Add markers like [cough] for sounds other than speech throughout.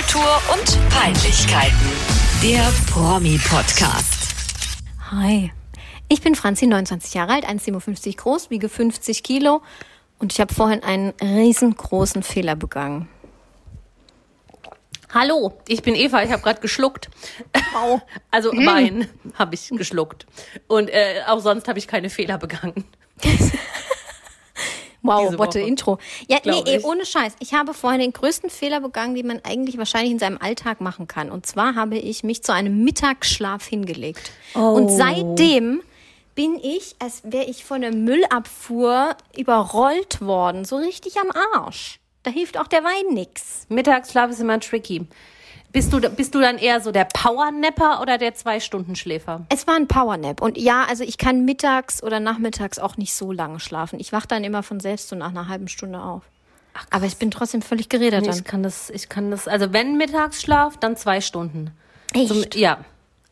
Popkultur und Peinlichkeiten. Der Promi-Podcast. Hi, ich bin Franzi, 29 Jahre alt, 1,57 groß, wiege 50 Kilo und ich habe vorhin einen riesengroßen Fehler begangen. Hallo, ich bin Eva, ich habe gerade geschluckt. Wow. [laughs] Also Wein habe ich geschluckt. Und äh, auch sonst habe ich keine Fehler begangen. [laughs] Wow, what a. Intro. Ja, nee, ey, ohne Scheiß. Ich habe vorhin den größten Fehler begangen, den man eigentlich wahrscheinlich in seinem Alltag machen kann. Und zwar habe ich mich zu einem Mittagsschlaf hingelegt. Und seitdem bin ich, als wäre ich von der Müllabfuhr überrollt worden. So richtig am Arsch. Da hilft auch der Wein nix. Mittagsschlaf ist immer tricky. Bist du, bist du dann eher so der Powernapper oder der Zwei-Stunden-Schläfer? Es war ein Powernap. Und ja, also ich kann mittags oder nachmittags auch nicht so lange schlafen. Ich wach dann immer von selbst so nach einer halben Stunde auf. Aber ich bin trotzdem völlig geredet Nee, dann. ich kann das, ich kann das, also wenn Mittagsschlaf, dann zwei Stunden. Echt? So, mit- ja.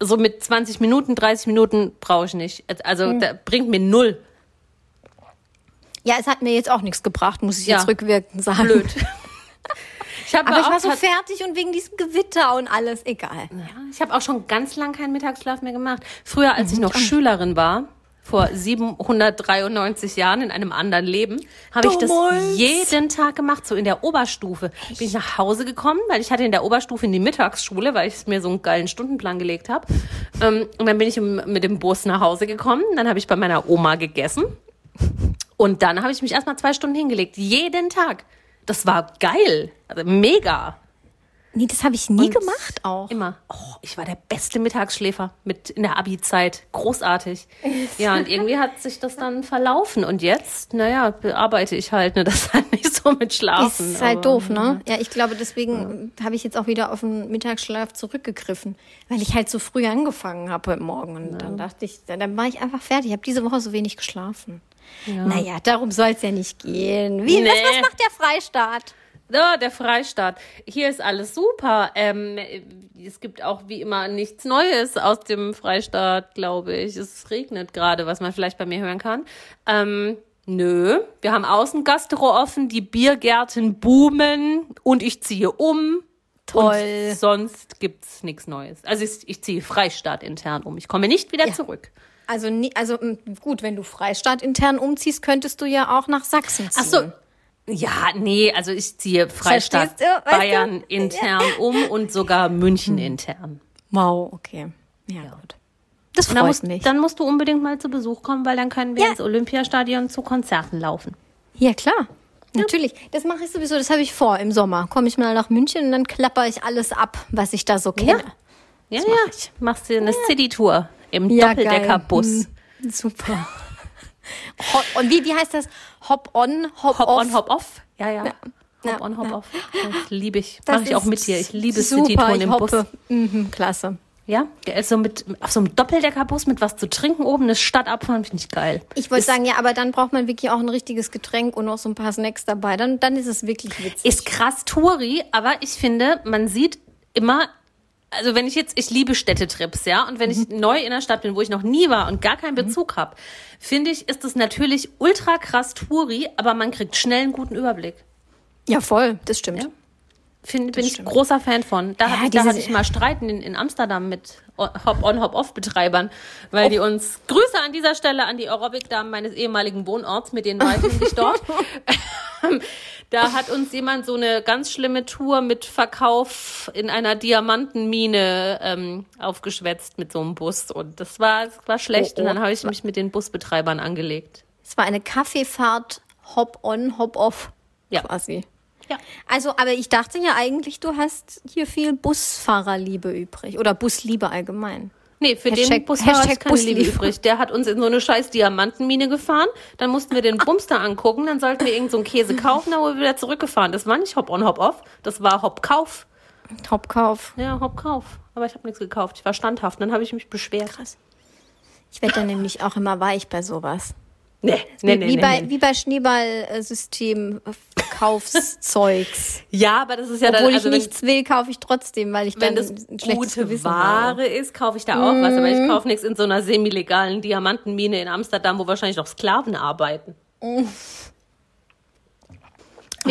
So mit 20 Minuten, 30 Minuten brauche ich nicht. Also da bringt mir null. Ja, es hat mir jetzt auch nichts gebracht, muss ich Ja. jetzt rückwirkend sagen. Blöd. [laughs] Ich Aber ich war so fertig und wegen diesem Gewitter und alles, egal. Ja, ich habe auch schon ganz lang keinen Mittagsschlaf mehr gemacht. Früher, als Mhm. ich noch Schülerin war, vor 793 Jahren in einem anderen Leben, habe ich das jeden Tag gemacht, so in der Oberstufe. Bin ich nach Hause gekommen, weil ich hatte in der Oberstufe in die Mittagsschule, weil ich mir so einen geilen Stundenplan gelegt habe. Ähm, und dann bin ich mit dem Bus nach Hause gekommen. Dann habe ich bei meiner Oma gegessen. Und dann habe ich mich erstmal zwei Stunden hingelegt. Jeden Tag. Das war geil. Also mega. Nee, das habe ich nie Und gemacht auch. Immer. Oh, ich war der beste Mittagsschläfer mit in der Abi-Zeit. Großartig. Ja, und irgendwie hat sich das dann verlaufen. Und jetzt, naja, bearbeite ich halt, ne, [laughs] das halt nicht so mit Schlafen. Ist halt aber- doof, ne? Ja, ich glaube, deswegen habe ich jetzt auch wieder auf den Mittagsschlaf zurückgegriffen, weil ich halt so früh angefangen habe heute Morgen. Und dann dachte ich, dann war ich einfach fertig. Ich habe diese Woche so wenig geschlafen. Naja, darum soll es ja nicht gehen. Wie, was, Nee. was macht der Freistaat? Ja, der Freistaat. Hier ist alles super. Ähm, es gibt auch wie immer nichts Neues aus dem Freistaat, glaube ich. Es regnet gerade, was man vielleicht bei mir hören kann. Ähm, nö, wir haben Außengastro offen, die Biergärten boomen und ich ziehe um. Toll. Und sonst gibt's nichts Neues. Also ich, ich ziehe Freistaat intern um. Ich komme nicht wieder Ja. zurück. Also, nie- also m, gut, wenn du Freistaat intern umziehst, könntest du ja auch nach Sachsen ziehen. Ach so. Ja, nee, also ich ziehe Freistaat Verstehst du? Du? Bayern intern um und sogar München intern. Wow, okay. Ja, gut. Das Und dann freut musst, mich. dann musst du unbedingt mal zu Besuch kommen, weil dann können wir Ja. ins Olympiastadion zu Konzerten laufen. Ja, klar. Natürlich. Das mache ich sowieso, das habe ich vor im Sommer. Komme ich mal nach München und dann klapper ich alles ab, was ich da so kenne. Ja, ja. ich. Machst dir eine City-Tour im Ja, Doppeldeckerbus. Hm, super. [laughs] Hop, und wie, wie heißt das? Hop on, hop, Hop off. on, hop off. Ja, ja. Hop Ja, on, hop ja. off. Das liebe ich. Mache ich auch mit dir. Ich liebe City-Touren im Bus. hoppe. Mhm, klasse. Ja, der ist so mit, auf so einem Doppeldeckerbus mit was zu trinken oben, eine Stadt abfahren, finde ich geil. Ich wollte sagen, ja, aber dann braucht man wirklich auch ein richtiges Getränk und noch so ein paar Snacks dabei. Dann, dann ist es wirklich witzig. Ist krass Touri, aber ich finde, man sieht immer, also wenn ich jetzt, ich liebe Städtetrips, ja, und wenn ich neu in der Stadt bin, wo ich noch nie war und gar keinen Bezug habe, finde ich, ist es natürlich ultra krass Touri, aber man kriegt schnell einen guten Überblick. ja, voll, das stimmt. Ja. Find, bin ich stimmt. großer Fan von. Da, Ja, hatte ich, da hatte ich mal Streiten in, in Amsterdam mit Hop-on, Hop-off-Betreibern, weil die uns, Grüße an dieser Stelle an die Aerobic-Damen meines ehemaligen Wohnorts, mit denen war ich nämlich dort. [laughs] da hat uns jemand so eine ganz schlimme Tour mit Verkauf in einer Diamantenmine ähm, aufgeschwätzt mit so einem Bus und das war, das war schlecht Oh, und oh. dann habe ich mich mit den Busbetreibern angelegt. Es war eine Kaffeefahrt, hop on, hop off. Ja. Quasi. Ja. Also, aber ich dachte ja eigentlich, du hast hier viel Busfahrerliebe übrig oder Busliebe allgemein. Nee, für Hashtag- den Busfahrer Hashtag ist keine Liebe Busliebe. übrig. Der hat uns in so eine scheiß Diamantenmine gefahren. Dann mussten wir den Bumster angucken. Dann sollten wir irgend so einen Käse kaufen. Dann wurden wir wieder zurückgefahren. Das war nicht Hop-on, Hop-off. Das war Hop-kauf. Hauptkauf. Ja, Hop-kauf. Aber ich habe nichts gekauft. Ich war standhaft. Dann habe ich mich beschwert. Krass. Ich werde dann nämlich auch immer weich bei sowas. Nee, nee, nee, wie, nee, bei, nee. wie bei Schneeballsystem Kaufszeugs. [laughs] Ja, aber das ist ja Obwohl dann, ich also wenn, nichts will, kaufe ich trotzdem, weil ich wenn dann das gute Gewissen habe. Ware ist, kaufe ich da auch was. Aber ich kaufe nichts in so einer semi-legalen Diamantenmine in Amsterdam, wo wahrscheinlich noch Sklaven arbeiten.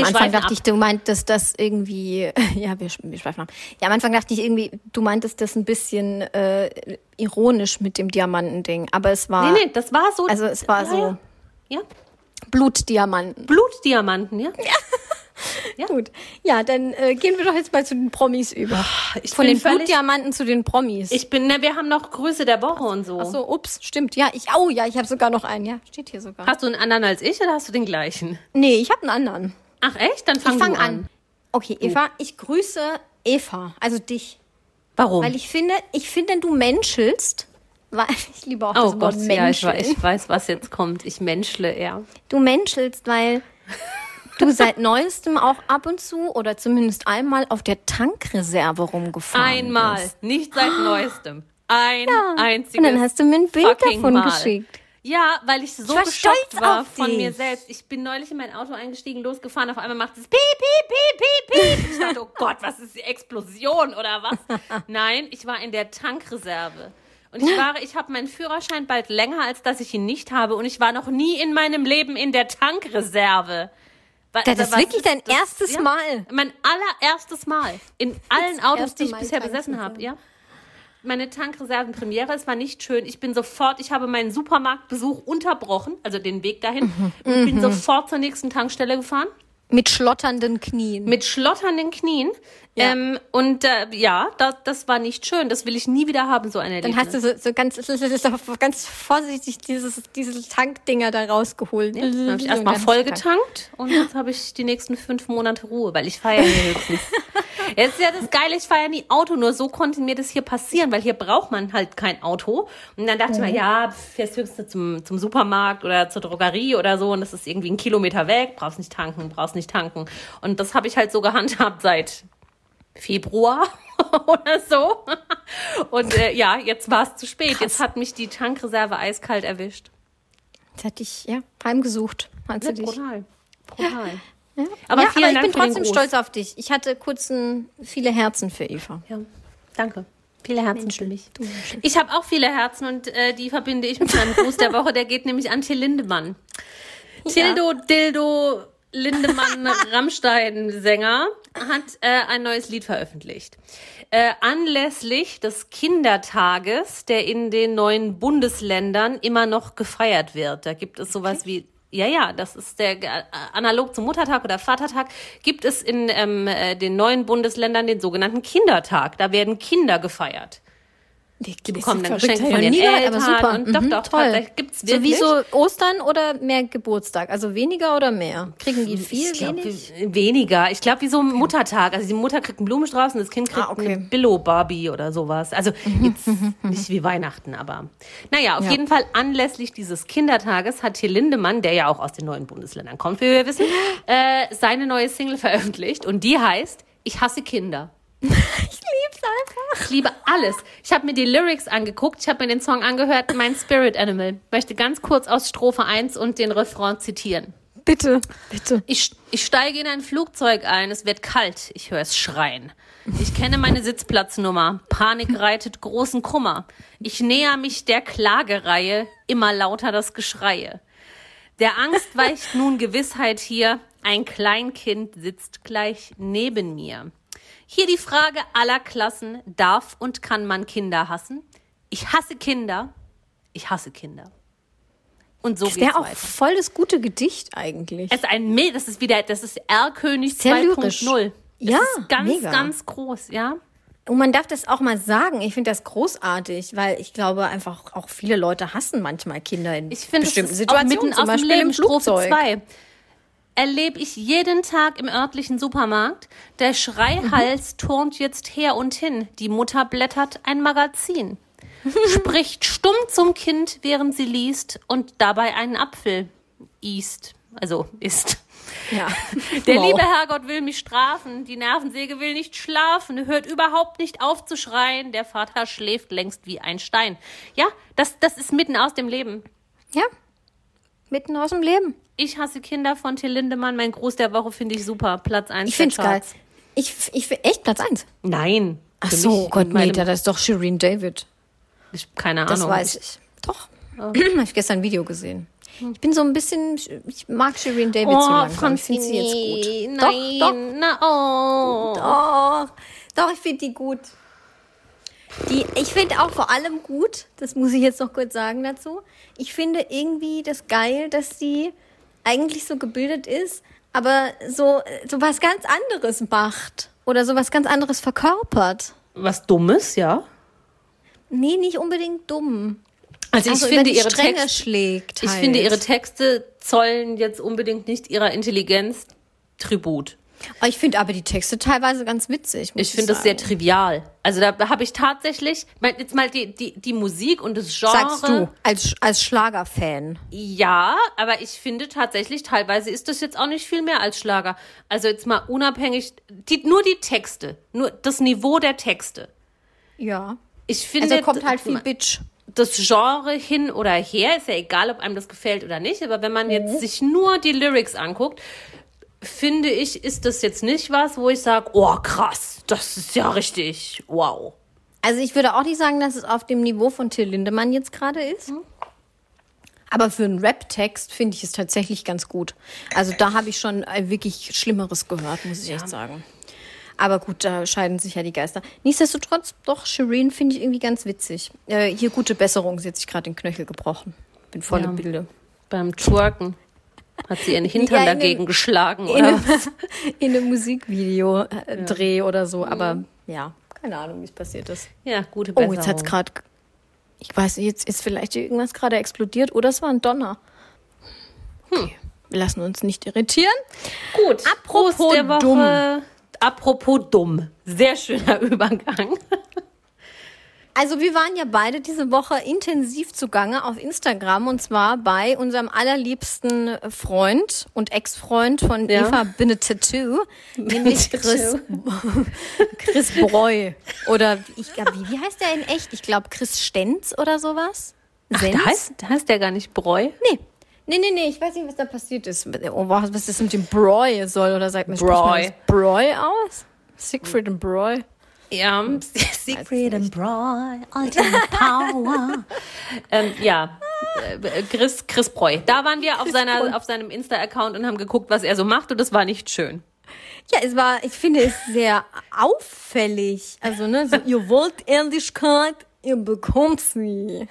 Am Anfang dachte ab. ich, du meintest das irgendwie, [laughs] ja, wir, wir schweifen ab. Ja, am Anfang dachte ich irgendwie, du meintest das ein bisschen äh, ironisch mit dem Diamantending, aber es war Nee, nee, das war so. Also es war ja, so- Ja. ja. Blutdiamanten. Blutdiamanten, ja. [laughs] Gut. Ja, dann äh, gehen wir doch jetzt mal zu den Promis über. Ich Von den Blutdiamanten zu den Promis. Ich bin, ne, wir haben noch Grüße der Woche und so. Ach so, ups, stimmt. Ja, ich, oh ja, ich habe sogar noch einen. Ja, steht hier sogar. Hast du einen anderen als ich oder hast du den gleichen? Nee, ich habe einen anderen. Ach echt? Dann fang Ich fange du an. Okay, Eva, ich grüße Eva, also dich. Warum? Weil ich finde, ich finde, du menschelst. Weil [laughs] ich liebe auch oh das Gott, Wort ja, ich, Menscheln. weiß- ich weiß, was jetzt kommt. Ich menschle, ja. Du menschelst, weil du [laughs] seit neuestem auch ab und zu oder zumindest einmal auf der Tankreserve rumgefahren Einmal, bist. nicht seit [gasps] neuestem. Ein einziges Und dann hast du mir ein Bild davon Mal. geschickt. Ja, weil ich so war geschockt stolz war von dich. mir selbst. Ich bin neulich in mein Auto eingestiegen, losgefahren, auf einmal macht es piep, piep, piep, piep, piep. Ich dachte, oh Gott, was ist die Explosion oder was? [laughs] Nein, ich war in der Tankreserve. Und ich war, ich habe meinen Führerschein bald länger, als dass ich ihn nicht habe. Und ich war noch nie in meinem Leben in der Tankreserve. Wa- Das ist was wirklich dein erstes Mal. Mein allererstes Mal. In allen Autos, erste die ich bisher besessen habe, ja meine Tankreservenpremiere. Es war nicht schön. Ich bin sofort, ich habe meinen Supermarktbesuch unterbrochen, also den Weg dahin, Mhm. und bin sofort zur nächsten Tankstelle gefahren. Mit schlotternden Knien. Mit schlotternden Knien. Ja. Ähm, und äh, ja, das, das war nicht schön. Das will ich nie wieder haben, so eine Dann hast du so, so ganz, ganz vorsichtig dieses, diese Tankdinger da rausgeholt. Dann habe ich erstmal voll getankt und jetzt habe ich die nächsten fünf Monate Ruhe, weil ich ja hier höchstens. [laughs] Jetzt ist ja das Geile, ich fahre ja nie Auto, nur so konnte mir das hier passieren, weil hier braucht man halt kein Auto. Und dann dachte ich mir, ja, fährst höchstens zum, zum Supermarkt oder zur Drogerie oder so und das ist irgendwie ein Kilometer weg, brauchst nicht tanken, brauchst nicht tanken. Und das habe ich halt so gehandhabt seit Februar [laughs] oder so. Und äh, ja, jetzt war es zu spät. Jetzt hat mich die Tankreserve eiskalt erwischt. Jetzt hatte ich, ja, heimgesucht. Hat sie Ja, dich. brutal. Brutal. Ja. Aber ja, aber ich bin trotzdem stolz auf dich. Ich hatte kurz ein, viele Herzen für Eva. Ja, danke. Viele Herzen für mich. Ich habe auch viele Herzen und äh, die verbinde ich mit meinem Gruß der Woche. Der geht nämlich an Till Lindemann. Tildo, Dildo, Lindemann, [laughs] Rammstein-Sänger hat äh, ein neues Lied veröffentlicht. Äh, anlässlich des Kindertages, der in den neuen Bundesländern immer noch gefeiert wird. Da gibt es sowas wie ja, ja, das ist der äh, analog zum Muttertag oder Vatertag gibt es in ähm, äh, den neuen Bundesländern den sogenannten Kindertag. Da werden Kinder gefeiert. Die bekommen dann Geschenke von ihren aber super. Eltern und doch, Mhm, doch, toll. gibt's So wie wirklich. so Ostern oder mehr Geburtstag? Also weniger oder mehr? Kriegen die viel, ich glaub, wenig? we- weniger. Ich glaube, wie so ein Muttertag. Also die Mutter kriegt einen Blumenstrauß und das Kind kriegt Ah, okay. Mhm, eine Billo-Barbie oder sowas. Also jetzt nicht wie Weihnachten, aber naja, auf Ja. jeden Fall anlässlich dieses Kindertages hat hier Lindemann, der ja auch aus den neuen Bundesländern kommt, wie wir wissen, [gasps] äh, seine neue Single veröffentlicht und die heißt Ich hasse Kinder. [laughs] Ich lieb's einfach. Ich liebe alles. Ich habe mir die Lyrics angeguckt, ich habe mir den Song angehört, mein Spirit Animal. Möchte ganz kurz aus Strophe 1 und den Refrain zitieren. Bitte, bitte. Ich, ich steige in ein Flugzeug ein, es wird kalt, ich höre es schreien. Ich kenne meine Sitzplatznummer, Panik reitet großen Kummer. Ich näher mich der Klagereihe, immer lauter das Geschreie. Der Angst weicht nun Gewissheit hier, ein Kleinkind sitzt gleich neben mir. Hier die Frage aller Klassen, darf und kann man Kinder hassen? Ich hasse Kinder, ich hasse Kinder. Und so Das wäre auch weiter. voll das gute Gedicht eigentlich. Es ist ein Me das ist wieder, das ist R-König Sehr lyrisch. 2.0. Ja, ist ganz, mega. ganz groß, ja. Und man darf das auch mal sagen. Ich finde das großartig, weil ich glaube einfach auch viele Leute hassen manchmal Kinder in Ich finde, es bestimmten Situationen, mitten zum Beispiel Leben, im Strophe Flugzeug. 2. Erlebe ich jeden Tag im örtlichen Supermarkt. Der Schreihals Mhm. turnt jetzt her und hin. Die Mutter blättert ein Magazin. [laughs] Spricht stumm zum Kind, während sie liest und dabei einen Apfel isst. Also isst. Ja. [laughs] Der Wow. liebe Herrgott will mich strafen, die Nervensäge will nicht schlafen, hört überhaupt nicht auf zu schreien, der Vater schläft längst wie ein Stein. Ja, das, das ist mitten aus dem Leben. Ja. Mitten aus dem Leben. Ich hasse Kinder von Till Lindemann, mein Gruß der Woche finde ich super, Platz 1 Ich finde es geil. Ich, ich echt Platz eins. Nein. Ach so, mich Gott, nee, das ist doch Shireen David. ich, keine Das Ahnung. weiß ich. Doch. Habe ich gestern ein Video gesehen. Ich bin so ein bisschen, ich mag Shirin David so langsam. Ich finde sie jetzt gut. Nein, Doch, doch. Na, oh. Doch, doch, ich finde die gut. Die, ich finde auch vor allem gut, das muss ich jetzt noch kurz sagen dazu. Ich finde irgendwie das geil, dass sie eigentlich so gebildet ist, aber so, so was ganz anderes macht. Oder so was ganz anderes verkörpert. Was Dummes, ja. Nee, nicht unbedingt dumm. Also ich Also finde ihre Stränge Texte, schlägt. ich halt. finde ihre Texte zollen jetzt unbedingt nicht ihrer Intelligenz Tribut. Oh, Ich finde aber die Texte teilweise ganz witzig. Ich finde das sehr trivial. Also da habe ich tatsächlich, jetzt mal die, die, die Musik und das Genre. Sagst du, als, als Schlagerfan. Ja, aber ich finde tatsächlich, teilweise ist das jetzt auch nicht viel mehr als Schlager. Also jetzt mal unabhängig, die, nur die Texte, nur das Niveau der Texte. Ja. Ich finde, Also kommt halt viel Bitch. das Genre hin oder her, ist ja egal, ob einem das gefällt oder nicht, aber wenn man Mhm. jetzt sich nur die Lyrics anguckt, finde ich, ist das jetzt nicht was, wo ich sage, oh krass, das ist ja richtig, wow. Also ich würde auch nicht sagen, dass es auf dem Niveau von Till Lindemann jetzt gerade ist. Aber für einen Rap-Text finde ich es tatsächlich ganz gut. Also da habe ich schon äh, wirklich Schlimmeres gehört, muss ich echt sagen. Aber gut, da scheiden sich ja die Geister. Nichtsdestotrotz, doch, Shireen finde ich irgendwie ganz witzig. Äh, hier gute Besserung, sie hat sich gerade den Knöchel gebrochen. Bin voll Ja. im Bilde. Beim Twerken hat sie ihren Hintern Ja, in dagegen dem- geschlagen, In oder? einem, [laughs] in einem Musikvideo-Dreh oder so. Aber ja, keine Ahnung, wie es passiert ist. Ja, gute Oh, Besserung. jetzt hat's gerade. Ich weiß nicht, jetzt ist vielleicht irgendwas gerade explodiert oder es war ein Donner. Hm. Wir lassen uns nicht irritieren. Gut. Apropos Prost der Woche. dumm. Apropos dumm. Sehr schöner [laughs] Übergang. Also wir waren ja beide diese Woche intensiv zugange auf Instagram und zwar bei unserem allerliebsten Freund und Ex-Freund von Ja. Eva Benetattoo, nämlich Chris, [laughs] Chris Breu. Oder ich glaube, wie, wie heißt der in echt? Ich glaube Chris Stenz oder sowas. Ach, da heißt, da heißt der gar nicht Bräu. Nee. Nee, nee, nee, ich weiß nicht, was da passiert ist. Oh, was das mit dem Broy soll oder sagt man, das Broy aus? Siegfried und Broy. Ja, Secret and Bräu, Ultimate Power. ähm, ja, äh, Chris, Chris Breu. Da waren wir auf, seiner, auf seinem Insta-Account und haben geguckt, was er so macht und das war nicht schön. Ja, es war, ich finde es sehr auffällig. Also, ne, so, ihr wollt Ehrlichkeit, ihr bekommt sie.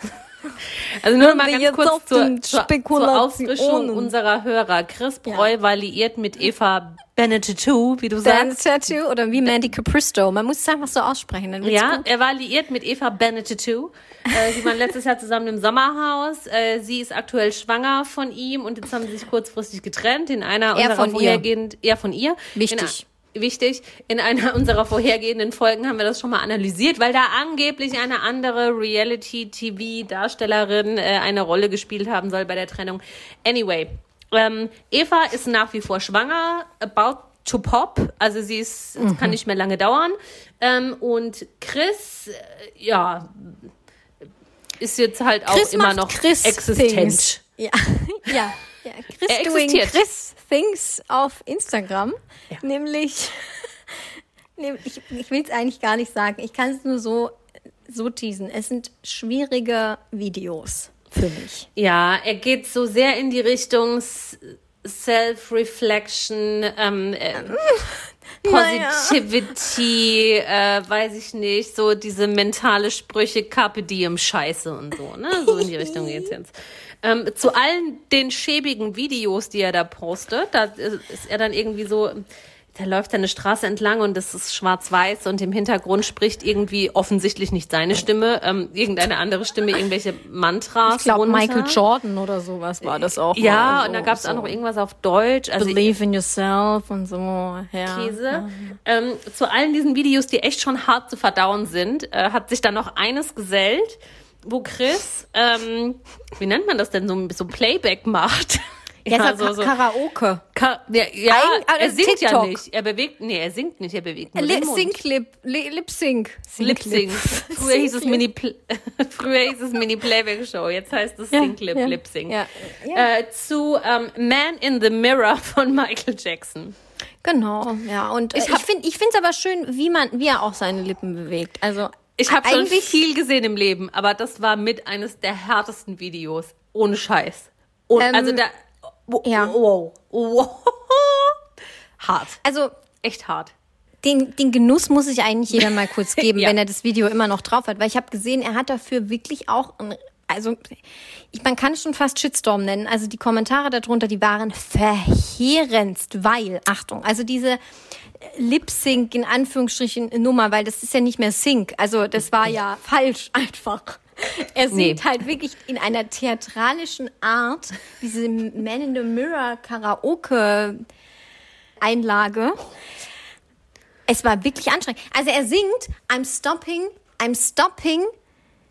Also nur mal ganz kurz zur, zur. Auffrischung unserer Hörer. Chris Breu Ja. war liiert mit Eva Benetatu, wie du sagst. Tattoo oder wie Mandy Capristo. Man muss es einfach so aussprechen. Dann Ja, gut. er war liiert mit Eva Benetatu. Äh, sie waren letztes Jahr zusammen im Sommerhaus. Äh, sie ist aktuell schwanger von ihm und jetzt haben sie sich kurzfristig getrennt. In einer Er unserer von ihr. vorhergehenden, er von ihr. Wichtig. Wichtig. In einer [laughs] unserer vorhergehenden Folgen haben wir das schon mal analysiert, weil da angeblich eine andere Reality-TV-Darstellerin äh, eine Rolle gespielt haben soll bei der Trennung. Anyway, ähm, Eva ist nach wie vor schwanger, about to pop, also sie ist, Mhm. kann nicht mehr lange dauern. Ähm, und Chris, äh, ja, ist jetzt halt auch Chris immer noch Chris existent. Things. Ja, [laughs] ja, ja. Chris Er existiert. Chris Things auf Instagram. Nämlich, [laughs] nehm- ich, ich will es eigentlich gar nicht sagen. Ich kann es nur so, so teasen. Es sind schwierige Videos für mich. Ja, er geht so sehr in die Richtung Self-Reflection, ähm, äh, [laughs] Naja. Positivity, äh, weiß ich nicht, so diese mentale Sprüche, Carpe Diem Scheiße und so, ne? So in die Richtung geht's jetzt. Ähm, zu allen den schäbigen Videos, die er da postet, da ist er dann irgendwie so, da läuft er eine Straße entlang und das ist schwarz-weiß und im Hintergrund spricht irgendwie offensichtlich nicht seine Stimme, ähm, irgendeine andere Stimme, irgendwelche Mantras. Ich glaube. Michael Jordan oder sowas war das auch. Ja, so, und da gab es so. auch noch irgendwas auf Deutsch. Also Believe in yourself und so. Ja. Käse. Ähm, zu allen diesen Videos, die echt schon hart zu verdauen sind, äh, hat sich dann noch eines gesellt, wo Chris, ähm, wie nennt man das denn, so, so Playback macht. Ja, Ja, so, Karaoke. Ka ja, ja Ein- er also singt ja TikTok. nicht. Er bewegt, nee, er singt nicht, er bewegt nur Lip. Sync Lip, Li- Lip Sync. Lip Sync. Früher hieß es Mini, [laughs] früher hieß es Mini Playback Show, jetzt heißt es Ja, Sync Lip, ja, Lip Sync. ja, ja. Äh, zu ähm, Man in the Mirror von Michael Jackson. Genau, ja. Und äh, Ich ich, finde ich finde es aber schön, wie man, wie er auch seine Lippen bewegt. Also Ich habe schon viel gesehen im Leben, aber das war mit eines der härtesten Videos. Ohne Scheiß. Und Ähm, also da. Wow, ja. Wow. wow. [laughs] Hart. Also Echt hart. den, den Genuss muss ich eigentlich jeder mal kurz [laughs] geben, Ja. wenn er das Video immer noch drauf hat. Weil ich habe gesehen, er hat dafür wirklich auch, ein, also ich, man kann es schon fast Shitstorm nennen. Also die Kommentare darunter, die waren verheerendst, weil, Achtung, also diese Lip-Sync in Anführungsstrichen Nummer, weil das ist ja nicht mehr Sync. Also das war ja [laughs] falsch einfach. Er singt Nee. halt wirklich in einer theatralischen Art diese Man in the Mirror Karaoke Einlage. Es war wirklich anstrengend. Also er singt I'm stopping, I'm stopping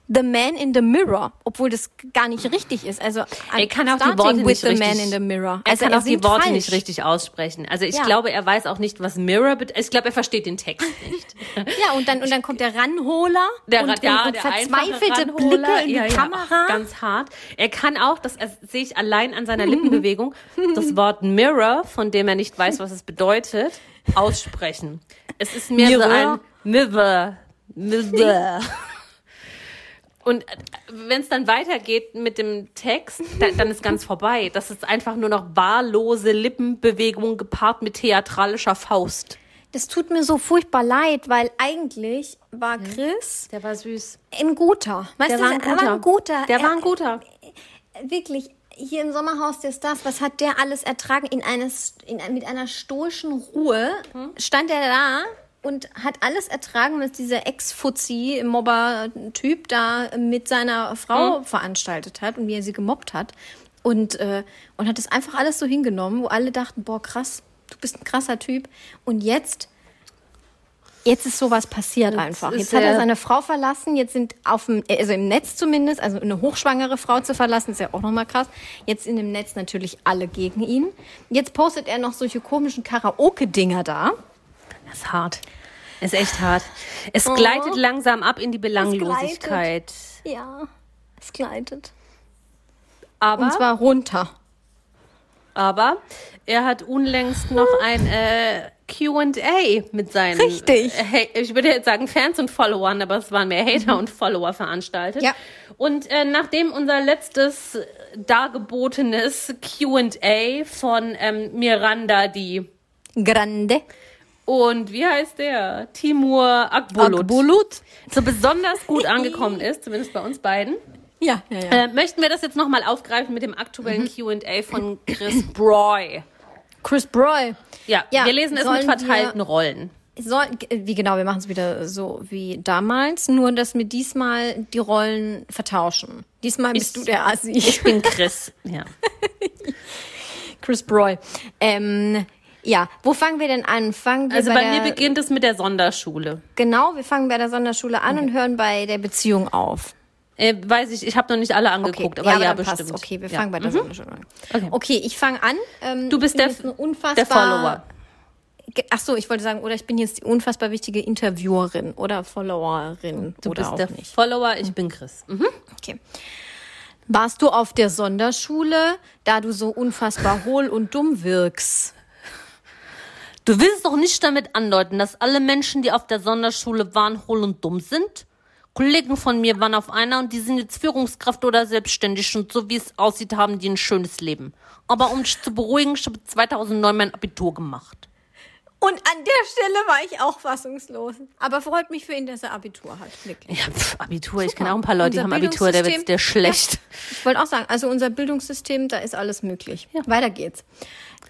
the man in the mirror, obwohl das gar nicht richtig ist. Also Er kann auch die Worte with nicht the richtig. man in the mirror. Er Also kann auch die Worte falsch. nicht richtig aussprechen. Also ich Ja. glaube, er weiß auch nicht, was Mirror bedeutet. Ich glaube, er versteht den Text [laughs] nicht. Ja, und dann, und dann kommt der Ranholer Der, und, ja, und, und der verzweifelte Blicke in die ja, Kamera. Ganz hart. Er kann auch, das sehe ich allein an seiner Lippenbewegung, [laughs] das Wort Mirror, von dem er nicht weiß, was es bedeutet, aussprechen. Es ist mehr so Mirror? ein Mirror. Mirror. [laughs] Und wenn es dann weitergeht mit dem Text, dann, dann ist ganz vorbei. Das ist einfach nur noch wahllose Lippenbewegung gepaart mit theatralischer Faust. Das tut mir so furchtbar leid, weil eigentlich war Chris Der war süß. ein guter. Weißt Der du, war ein er war guter. ein guter. Der er, war ein guter. wirklich hier im Sommerhaus der Stars, was hat der alles ertragen? In eines, in, mit einer stoischen Ruhe stand er da und hat alles ertragen, was dieser Ex-Fuzzi-Mobber-Typ da mit seiner Frau veranstaltet hat und wie er sie gemobbt hat. Und, äh, und hat das einfach alles so hingenommen, wo alle dachten, boah, krass, du bist ein krasser Typ. Und jetzt Jetzt ist sowas passiert einfach. Jetzt hat er er- seine Frau verlassen. Jetzt sind auf dem, also im Netz zumindest, also eine hochschwangere Frau zu verlassen, ist ja auch nochmal krass. Jetzt in dem Netz natürlich alle gegen ihn. Jetzt postet er noch solche komischen Karaoke-Dinger da. Das ist hart. Ist echt hart. Es gleitet langsam ab in die Belanglosigkeit. Ja, es gleitet. Aber, Und zwar runter. aber er hat unlängst noch ein äh, Q&A mit seinen, Richtig. äh, hey, ich würde jetzt sagen Fans und Followern, aber es waren mehr Hater und Follower veranstaltet. Ja. Und äh, nachdem unser letztes dargebotenes Q&A von ähm, Miranda, die Grande. Und wie heißt der? Timur Akbulut. Akbulut. So besonders gut [laughs] angekommen ist, zumindest bei uns beiden. Ja, ja, ja. Äh, möchten wir das jetzt nochmal aufgreifen mit dem aktuellen Q&A von Chris Broy. Chris Broy. Ja, Ja, wir lesen es mit verteilten Rollen. Soll, wie genau, wir machen es wieder so wie damals, nur dass wir diesmal die Rollen vertauschen. Diesmal bist Ich- du der Assi. Ich bin Chris. [laughs] Ja. Chris Broy. Ähm, ja, wo fangen wir denn an? Fangen wir Also bei, bei mir beginnt es mit der Sonderschule. Genau, wir fangen bei der Sonderschule an und hören bei der Beziehung auf. Äh, weiß ich, ich habe noch nicht alle angeguckt, aber ja, dann bestimmt. passt. Okay, wir ja. fangen bei der Sonderschule an. Okay. Okay, ich fange an. Ähm, Du bist der- der Follower. Ach so, ich wollte sagen, oder ich bin jetzt die unfassbar wichtige Interviewerin oder Followerin Du oder bist auch der nicht. Follower, ich bin Chris. Mhm. Okay. Warst du auf der Sonderschule, da du so unfassbar hohl und dumm wirkst? Du willst doch nicht damit andeuten, dass alle Menschen, die auf der Sonderschule waren, hohl und dumm sind? Kollegen von mir waren auf einer und die sind jetzt Führungskraft oder selbstständig und so wie es aussieht, haben die ein schönes Leben. Aber um dich zu beruhigen, ich habe 2009 mein Abitur gemacht. Und an der Stelle war ich auch fassungslos. Aber freut mich für ihn, dass er Abitur hat. Wirklich. Ja, pf, Abitur, ich kenne auch ein paar Leute, die Unser haben Abitur, der wird der schlecht. Ich wollte auch sagen, also unser Bildungssystem, da ist alles möglich. Weiter geht's.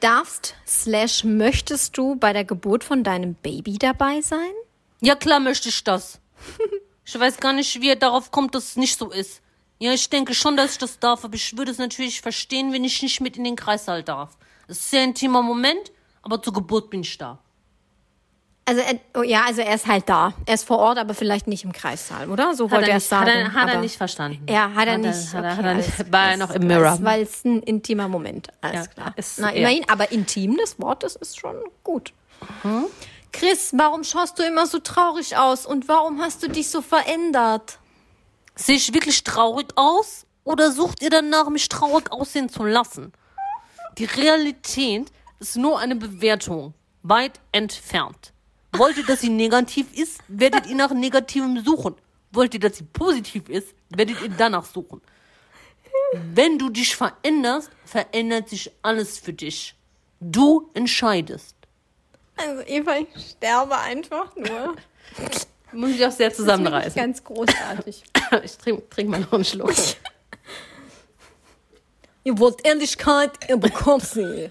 Darfst slash möchtest du bei der Geburt von deinem Baby dabei sein? Ja, klar möchte ich das. [laughs] Ich weiß gar nicht, wie er darauf kommt, dass es nicht so ist. Ja, ich denke schon, dass ich das darf, aber ich würde es natürlich verstehen, wenn ich nicht mit in den Kreissaal darf. Es ist ein sehr intimer Moment, aber zur Geburt bin ich da. Also er, oh ja, also er ist halt da. Er ist vor Ort, aber vielleicht nicht im Kreissaal, oder? So Hat wollte er es sagen. hat er, hat er nicht verstanden. Ja, hat er Hat er- nicht. hat okay, hat er nicht- war er noch im Mirror. Weil es ein intimer Moment. Alles Ja, klar. ist- Na, ja. immerhin, aber intim, das Wort, das ist schon gut. Mhm. Chris, warum schaust du immer so traurig aus und warum hast du dich so verändert? Sehe ich wirklich traurig aus oder sucht ihr danach, mich traurig aussehen zu lassen? Die Realität ist nur eine Bewertung, weit entfernt. Wollt ihr, dass sie negativ ist, werdet ihr nach Negativem suchen. Wollt ihr, dass sie positiv ist, werdet ihr danach suchen. Wenn du dich veränderst, verändert sich alles für dich. Du entscheidest. Also Eva, ich sterbe einfach nur. [laughs] Muss ich auch sehr Das ist zusammenreißen. ganz großartig. [laughs] Ich trinke trink mal noch einen Schluck. [laughs] Ihr wollt Ehrlichkeit, ihr bekommt sie.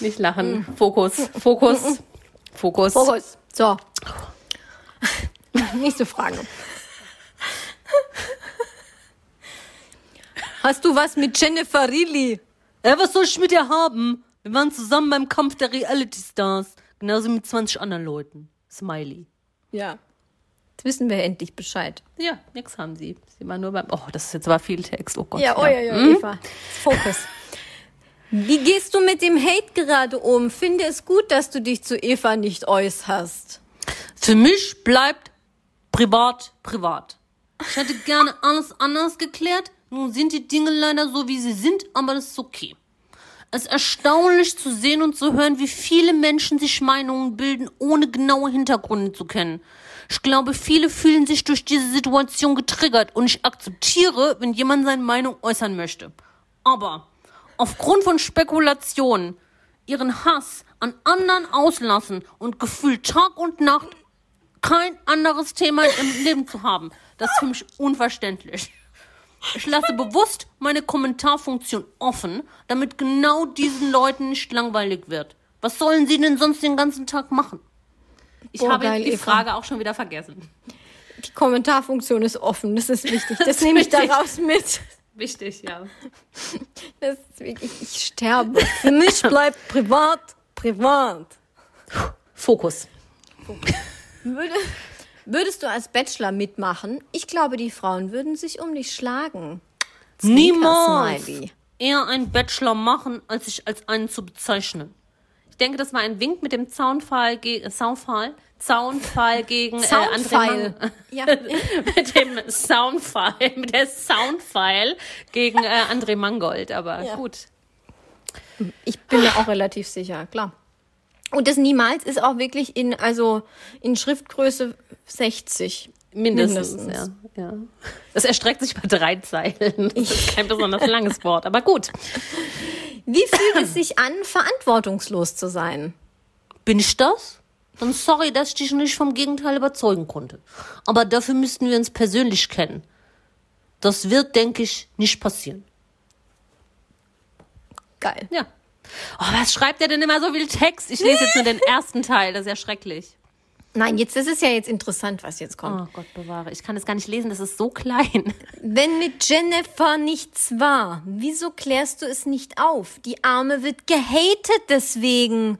Nicht lachen. Fokus, Fokus, Fokus. Fokus. So. [laughs] Nächste Frage. Hast du was mit Jennifer Riley? Äh, was soll ich mit dir haben? Wir waren zusammen beim Kampf der Reality Stars. Genauso mit 20 anderen Leuten. Smiley. Ja. Jetzt wissen wir endlich Bescheid. Ja, nix haben sie. Sie waren nur beim. Oh, das ist jetzt aber viel Text. Oh Gott. Ja, oh ja, ja, Eva. Fokus. Wie gehst du mit dem Hate gerade um? Finde es gut, dass du dich zu Eva nicht äußerst. Für mich bleibt privat privat. Ich hätte gerne alles anders geklärt. Nun sind die Dinge leider so, wie sie sind, aber das ist okay. Es ist erstaunlich zu sehen und zu hören, wie viele Menschen sich Meinungen bilden, ohne genaue Hintergründe zu kennen. Ich glaube, viele fühlen sich durch diese Situation getriggert und ich akzeptiere, wenn jemand seine Meinung äußern möchte. Aber aufgrund von Spekulationen, ihren Hass an anderen auslassen und gefühlt Tag und Nacht kein anderes Thema im [laughs] Leben zu haben. Das ist für mich unverständlich. Ich lasse bewusst meine Kommentarfunktion offen, damit genau diesen Leuten nicht langweilig wird. Was sollen sie denn sonst den ganzen Tag machen? Ich Oh, habe geil, die Eva. Frage auch schon wieder vergessen. Die Kommentarfunktion ist offen, das ist wichtig. Das nehme ich [laughs] daraus mit. Wichtig, ja. [laughs] Das ist wirklich, ich sterbe. Für mich bleibt privat, privat. Fokus. Würde, würdest du als Bachelor mitmachen? Ich glaube, die Frauen würden sich um dich schlagen. Niemals eher einen Bachelor machen, als sich als einen zu bezeichnen. Ich denke, das war ein Wink mit dem Zaunfall, ge äh, Zaunfall, Zaunfall gegen äh, André Soundfile. Mang- Ja. [laughs] mit dem Soundfall, [laughs] mit der Soundfile gegen äh, André Mangold. Aber Ja. gut. Ich bin mir auch relativ sicher, klar. Und das niemals ist auch wirklich in, also in Schriftgröße 60. Mindestens, Mindestens. Ja, ja. Das erstreckt sich bei drei Zeilen. Das ist kein besonders langes Wort, aber gut. [laughs] Wie fühlt es sich an, verantwortungslos zu sein? Bin ich das? Dann sorry, dass ich dich nicht vom Gegenteil überzeugen konnte. Aber dafür müssten wir uns persönlich kennen. Das wird, denke ich, nicht passieren. Geil. Ja. Oh, was schreibt er denn immer so viel Text? Ich lese jetzt nur den [laughs] ersten Teil, das ist ja schrecklich. Nein, jetzt, das ist ja jetzt interessant, was jetzt kommt. Oh Gott bewahre, ich kann es gar nicht lesen, das ist so klein. [laughs] Wenn mit Jennifer nichts war, wieso klärst du es nicht auf? Die Arme wird gehatet deswegen.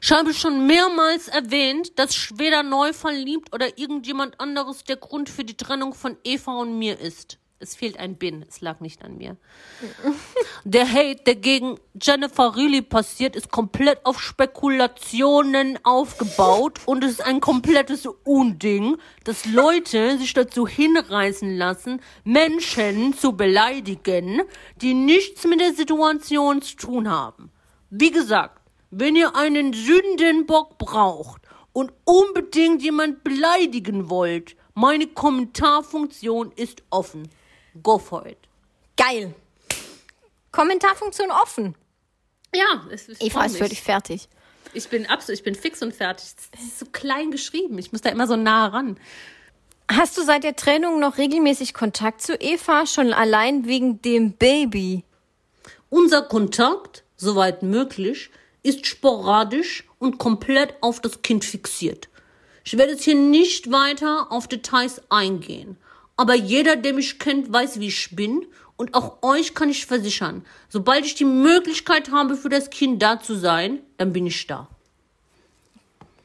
Ich habe schon mehrmals erwähnt, dass weder neu verliebt oder irgendjemand anderes der Grund für die Trennung von Eva und mir ist. Es fehlt ein Bin, es lag nicht an mir. Der Hate, der gegen Jennifer Reilly passiert, ist komplett auf Spekulationen aufgebaut und es ist ein komplettes Unding, dass Leute sich dazu hinreißen lassen, Menschen zu beleidigen, die nichts mit der Situation zu tun haben. Wie gesagt, wenn ihr einen Sündenbock braucht und unbedingt jemand beleidigen wollt, meine Kommentarfunktion ist offen. Go for it. Geil. Kommentarfunktion offen. Ja, es ist Eva ist völlig fertig. Ich bin absolut, ich bin fix und fertig. Das ist so klein geschrieben. Ich muss da immer so nah ran. Hast du seit der Trennung noch regelmäßig Kontakt zu Eva, schon allein wegen dem Baby? Unser Kontakt, soweit möglich, ist sporadisch und komplett auf das Kind fixiert. Ich werde jetzt hier nicht weiter auf Details eingehen. Aber jeder, der mich kennt, weiß, wie ich bin. Und auch euch kann ich versichern, sobald ich die Möglichkeit habe, für das Kind da zu sein, dann bin ich da.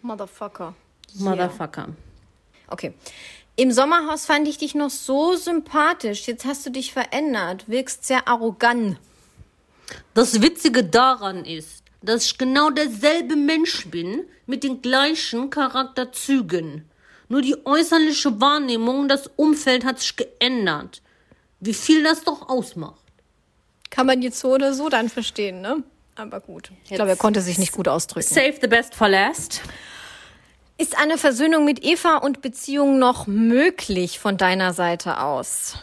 Motherfucker. Motherfucker. Okay. Im Sommerhaus fand ich dich noch so sympathisch. Jetzt hast du dich verändert. Wirkst sehr arrogant. Das Witzige daran ist, dass ich genau derselbe Mensch bin mit den gleichen Charakterzügen. Nur die äußerliche Wahrnehmung, das Umfeld hat sich geändert. Wie viel das doch ausmacht. Kann man jetzt so oder so dann verstehen, ne? Aber gut. Ich glaube, er konnte sich nicht gut ausdrücken. Save the best for last. Ist eine Versöhnung mit Eva und Beziehung noch möglich von deiner Seite aus?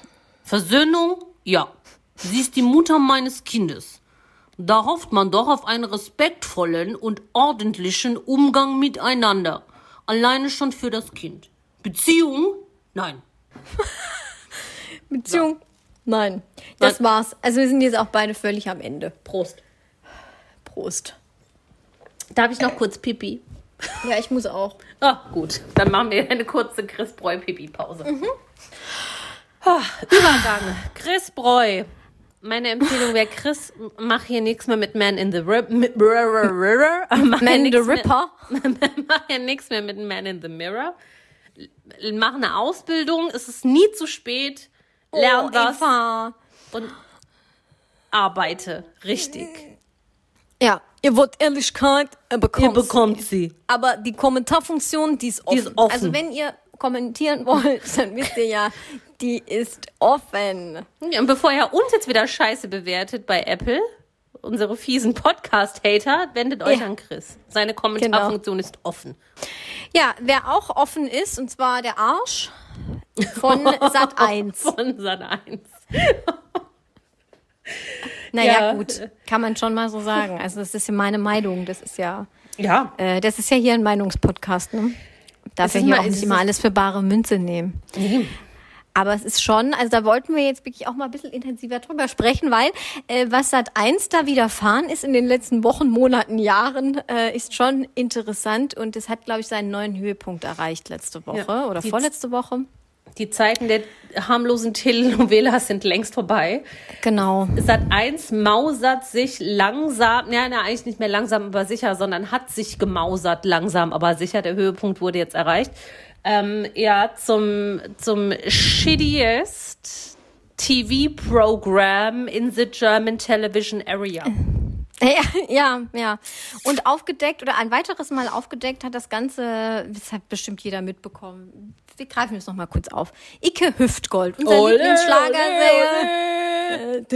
Versöhnung? Ja. Sie ist die Mutter meines Kindes. Da hofft man doch auf einen respektvollen und ordentlichen Umgang miteinander. Alleine schon für das Kind. Beziehung? Nein. [laughs] Beziehung? Nein. Das Nein. war's. Also wir sind jetzt auch beide völlig am Ende. Prost. Prost. Darf ich noch kurz Pipi? Ja, ich muss auch. Ah, gut. Dann machen wir eine kurze Chris Breu-Pipi-Pause. Ah, Übergang. Chris Breu. Meine Empfehlung wäre, Chris, mach hier nichts mehr mit Man in the Rip. Mit, [laughs] Man hier the nix mehr- Ripper. [laughs] mach ja nichts mehr mit Man in the Mirror. Mach eine Ausbildung, es ist nie zu spät. Lern oh, was Eva. und arbeite richtig. Ja, ihr wollt Ehrlichkeit, ihr bekommt, Ihr bekommt sie. Aber die Kommentarfunktion, die ist offen. ist offen. Also wenn ihr kommentieren wollt, [laughs] dann wisst ihr ja, die ist offen. Ja, und bevor er uns jetzt wieder scheiße bewertet bei Apple, unsere fiesen Podcast-Hater, wendet euch Ja. an Chris. Seine Kommentarfunktion ist offen. Ja, wer auch offen ist, und zwar der Arsch von [laughs] Sat 1. Von Sat 1. [laughs] Naja, Ja. gut, kann man schon mal so sagen. Also das ist ja meine Meinung. Das ist ja, Ja. äh, das ist ja hier ein Meinungspodcast, ne? Darf ja hier mal- auch nicht immer alles für bare Münze nehmen. Aber es ist schon, also da wollten wir jetzt wirklich auch mal ein bisschen intensiver drüber sprechen, weil äh, was Sat 1 da widerfahren ist in den letzten Wochen, Monaten, Jahren, äh, ist schon interessant und es hat, glaube ich, seinen neuen Höhepunkt erreicht letzte Woche Ja. oder vorletzte Woche. Die Zeiten der harmlosen Telenovelas sind längst vorbei. Genau. Sat 1 mausert sich langsam, ja, na, eigentlich nicht mehr langsam, aber sicher, sondern hat sich gemausert langsam, aber sicher. Der Höhepunkt wurde jetzt erreicht. Ähm, ja, zum, zum shittiest TV-Programm in the German Television Area. [laughs] Ja, ja, ja. Und aufgedeckt oder ein weiteres Mal aufgedeckt hat das Ganze, das hat bestimmt jeder mitbekommen. Wir greifen es nochmal kurz auf. Icke Hüftgold, unser Ole, Lieblingsschlagersänger.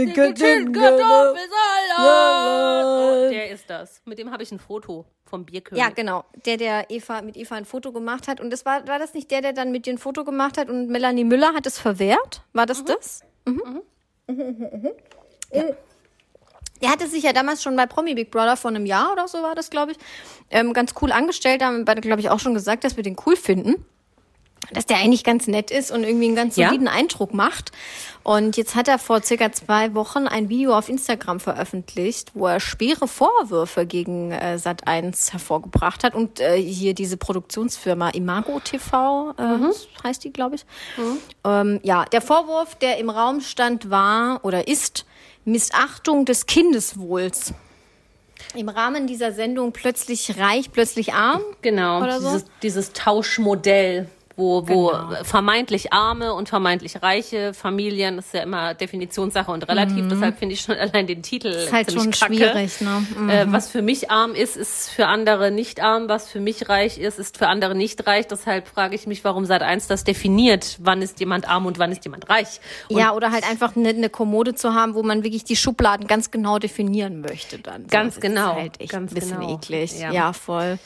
Kartoffelsalat. Der ist das. Mit dem habe ich ein Foto vom Bierkönig. Ja, genau. Der, der Eva mit Eva ein Foto gemacht hat. Und das war, war das nicht der, der dann mit dir ein Foto gemacht hat und Melanie Müller hat es verwehrt? War das das? Mhm. Ja. Der hatte sich ja damals schon bei Promi Big Brother vor einem Jahr oder so war das, glaube ich, ähm, ganz cool angestellt. Da haben wir beide, glaube ich, auch schon gesagt, dass wir den cool finden. Dass der eigentlich ganz nett ist und irgendwie einen ganz Ja. soliden Eindruck macht. Und jetzt hat er vor circa zwei Wochen ein Video auf Instagram veröffentlicht, wo er schwere Vorwürfe gegen äh, Sat1 hervorgebracht hat und äh, hier diese Produktionsfirma Imago TV äh, heißt die, glaube ich. Ähm, ja, der Vorwurf, der im Raum stand, war oder ist Missachtung des Kindeswohls. Im Rahmen dieser Sendung plötzlich reich, plötzlich arm. Genau, so? dieses, dieses Tauschmodell, wo, wo Genau. vermeintlich arme und vermeintlich reiche Familien, das ist ja immer Definitionssache und relativ, deshalb finde ich schon allein den Titel Mhm. Ist halt schon kacke. schwierig, ne? Mhm. Äh, was für mich arm ist, ist für andere nicht arm. Was für mich reich ist, ist für andere nicht reich. Deshalb frage ich mich, warum Sat1 das definiert. Wann ist jemand arm und wann ist jemand reich? Und Ja, oder halt einfach eine, eine Kommode zu haben, wo man wirklich die Schubladen ganz genau definieren möchte dann. So, Ganz das genau, Ist halt echt ganz ein bisschen genau. eklig. Ja. Ja, voll.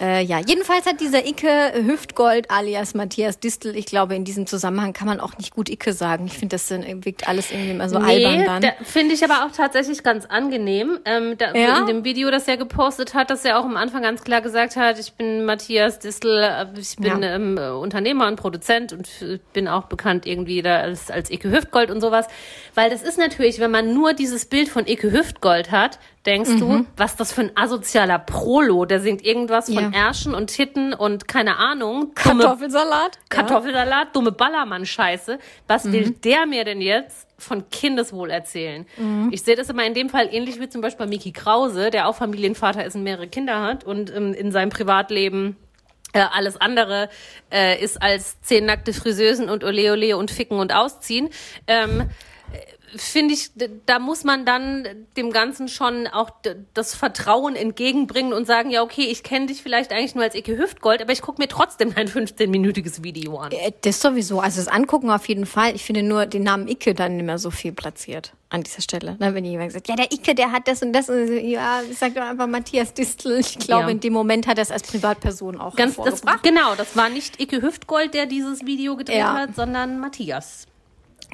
Äh, ja, jedenfalls hat dieser Icke Hüftgold alias Matthias Distel, ich glaube, in diesem Zusammenhang kann man auch nicht gut Icke sagen. Ich finde, das dann wirkt alles irgendwie immer so albern dann. da finde ich aber auch tatsächlich ganz angenehm. Ähm, da, Ja? In dem Video, das er gepostet hat, dass er auch am Anfang ganz klar gesagt hat, ich bin Matthias Distel, äh, ich bin Ja. ähm, Unternehmer und Produzent und f- bin auch bekannt irgendwie da als, als Icke Hüftgold und sowas. Weil das ist natürlich, wenn man nur dieses Bild von Icke Hüftgold hat, denkst du, was das für ein asozialer Prolo, der singt irgendwas von Mhm. Ja. Ärschen und Titten und keine Ahnung. dumme Kartoffelsalat? Kartoffelsalat, dumme Ballermann-Scheiße. Was Mhm. will der mir denn jetzt von Kindeswohl erzählen? Mhm. Ich sehe das immer in dem Fall ähnlich wie zum Beispiel bei Miki Krause, der auch Familienvater ist und mehrere Kinder hat und ähm, in seinem Privatleben äh, alles andere äh, ist als zehn nackte Friseusen und Ole Ole und Ficken und Ausziehen. Ähm, finde ich, da muss man dann dem Ganzen schon auch das Vertrauen entgegenbringen und sagen, ja, okay, ich kenne dich vielleicht eigentlich nur als Icke Hüftgold, aber ich gucke mir trotzdem ein 15-minütiges [laughs] Video an. Äh, Das sowieso. Also das Angucken auf jeden Fall. Ich finde nur den Namen Icke dann nicht mehr so viel platziert an dieser Stelle. Ne, wenn jemand sagt, ja, der Icke, der hat das und das. Und ja, ich sag doch einfach Matthias Distel. Ich glaube, Ja. in dem Moment hat er es als Privatperson auch Ganz, das, hervorgebracht. genau, das war nicht Icke Hüftgold, der dieses Video gedreht Ja. hat, sondern Matthias.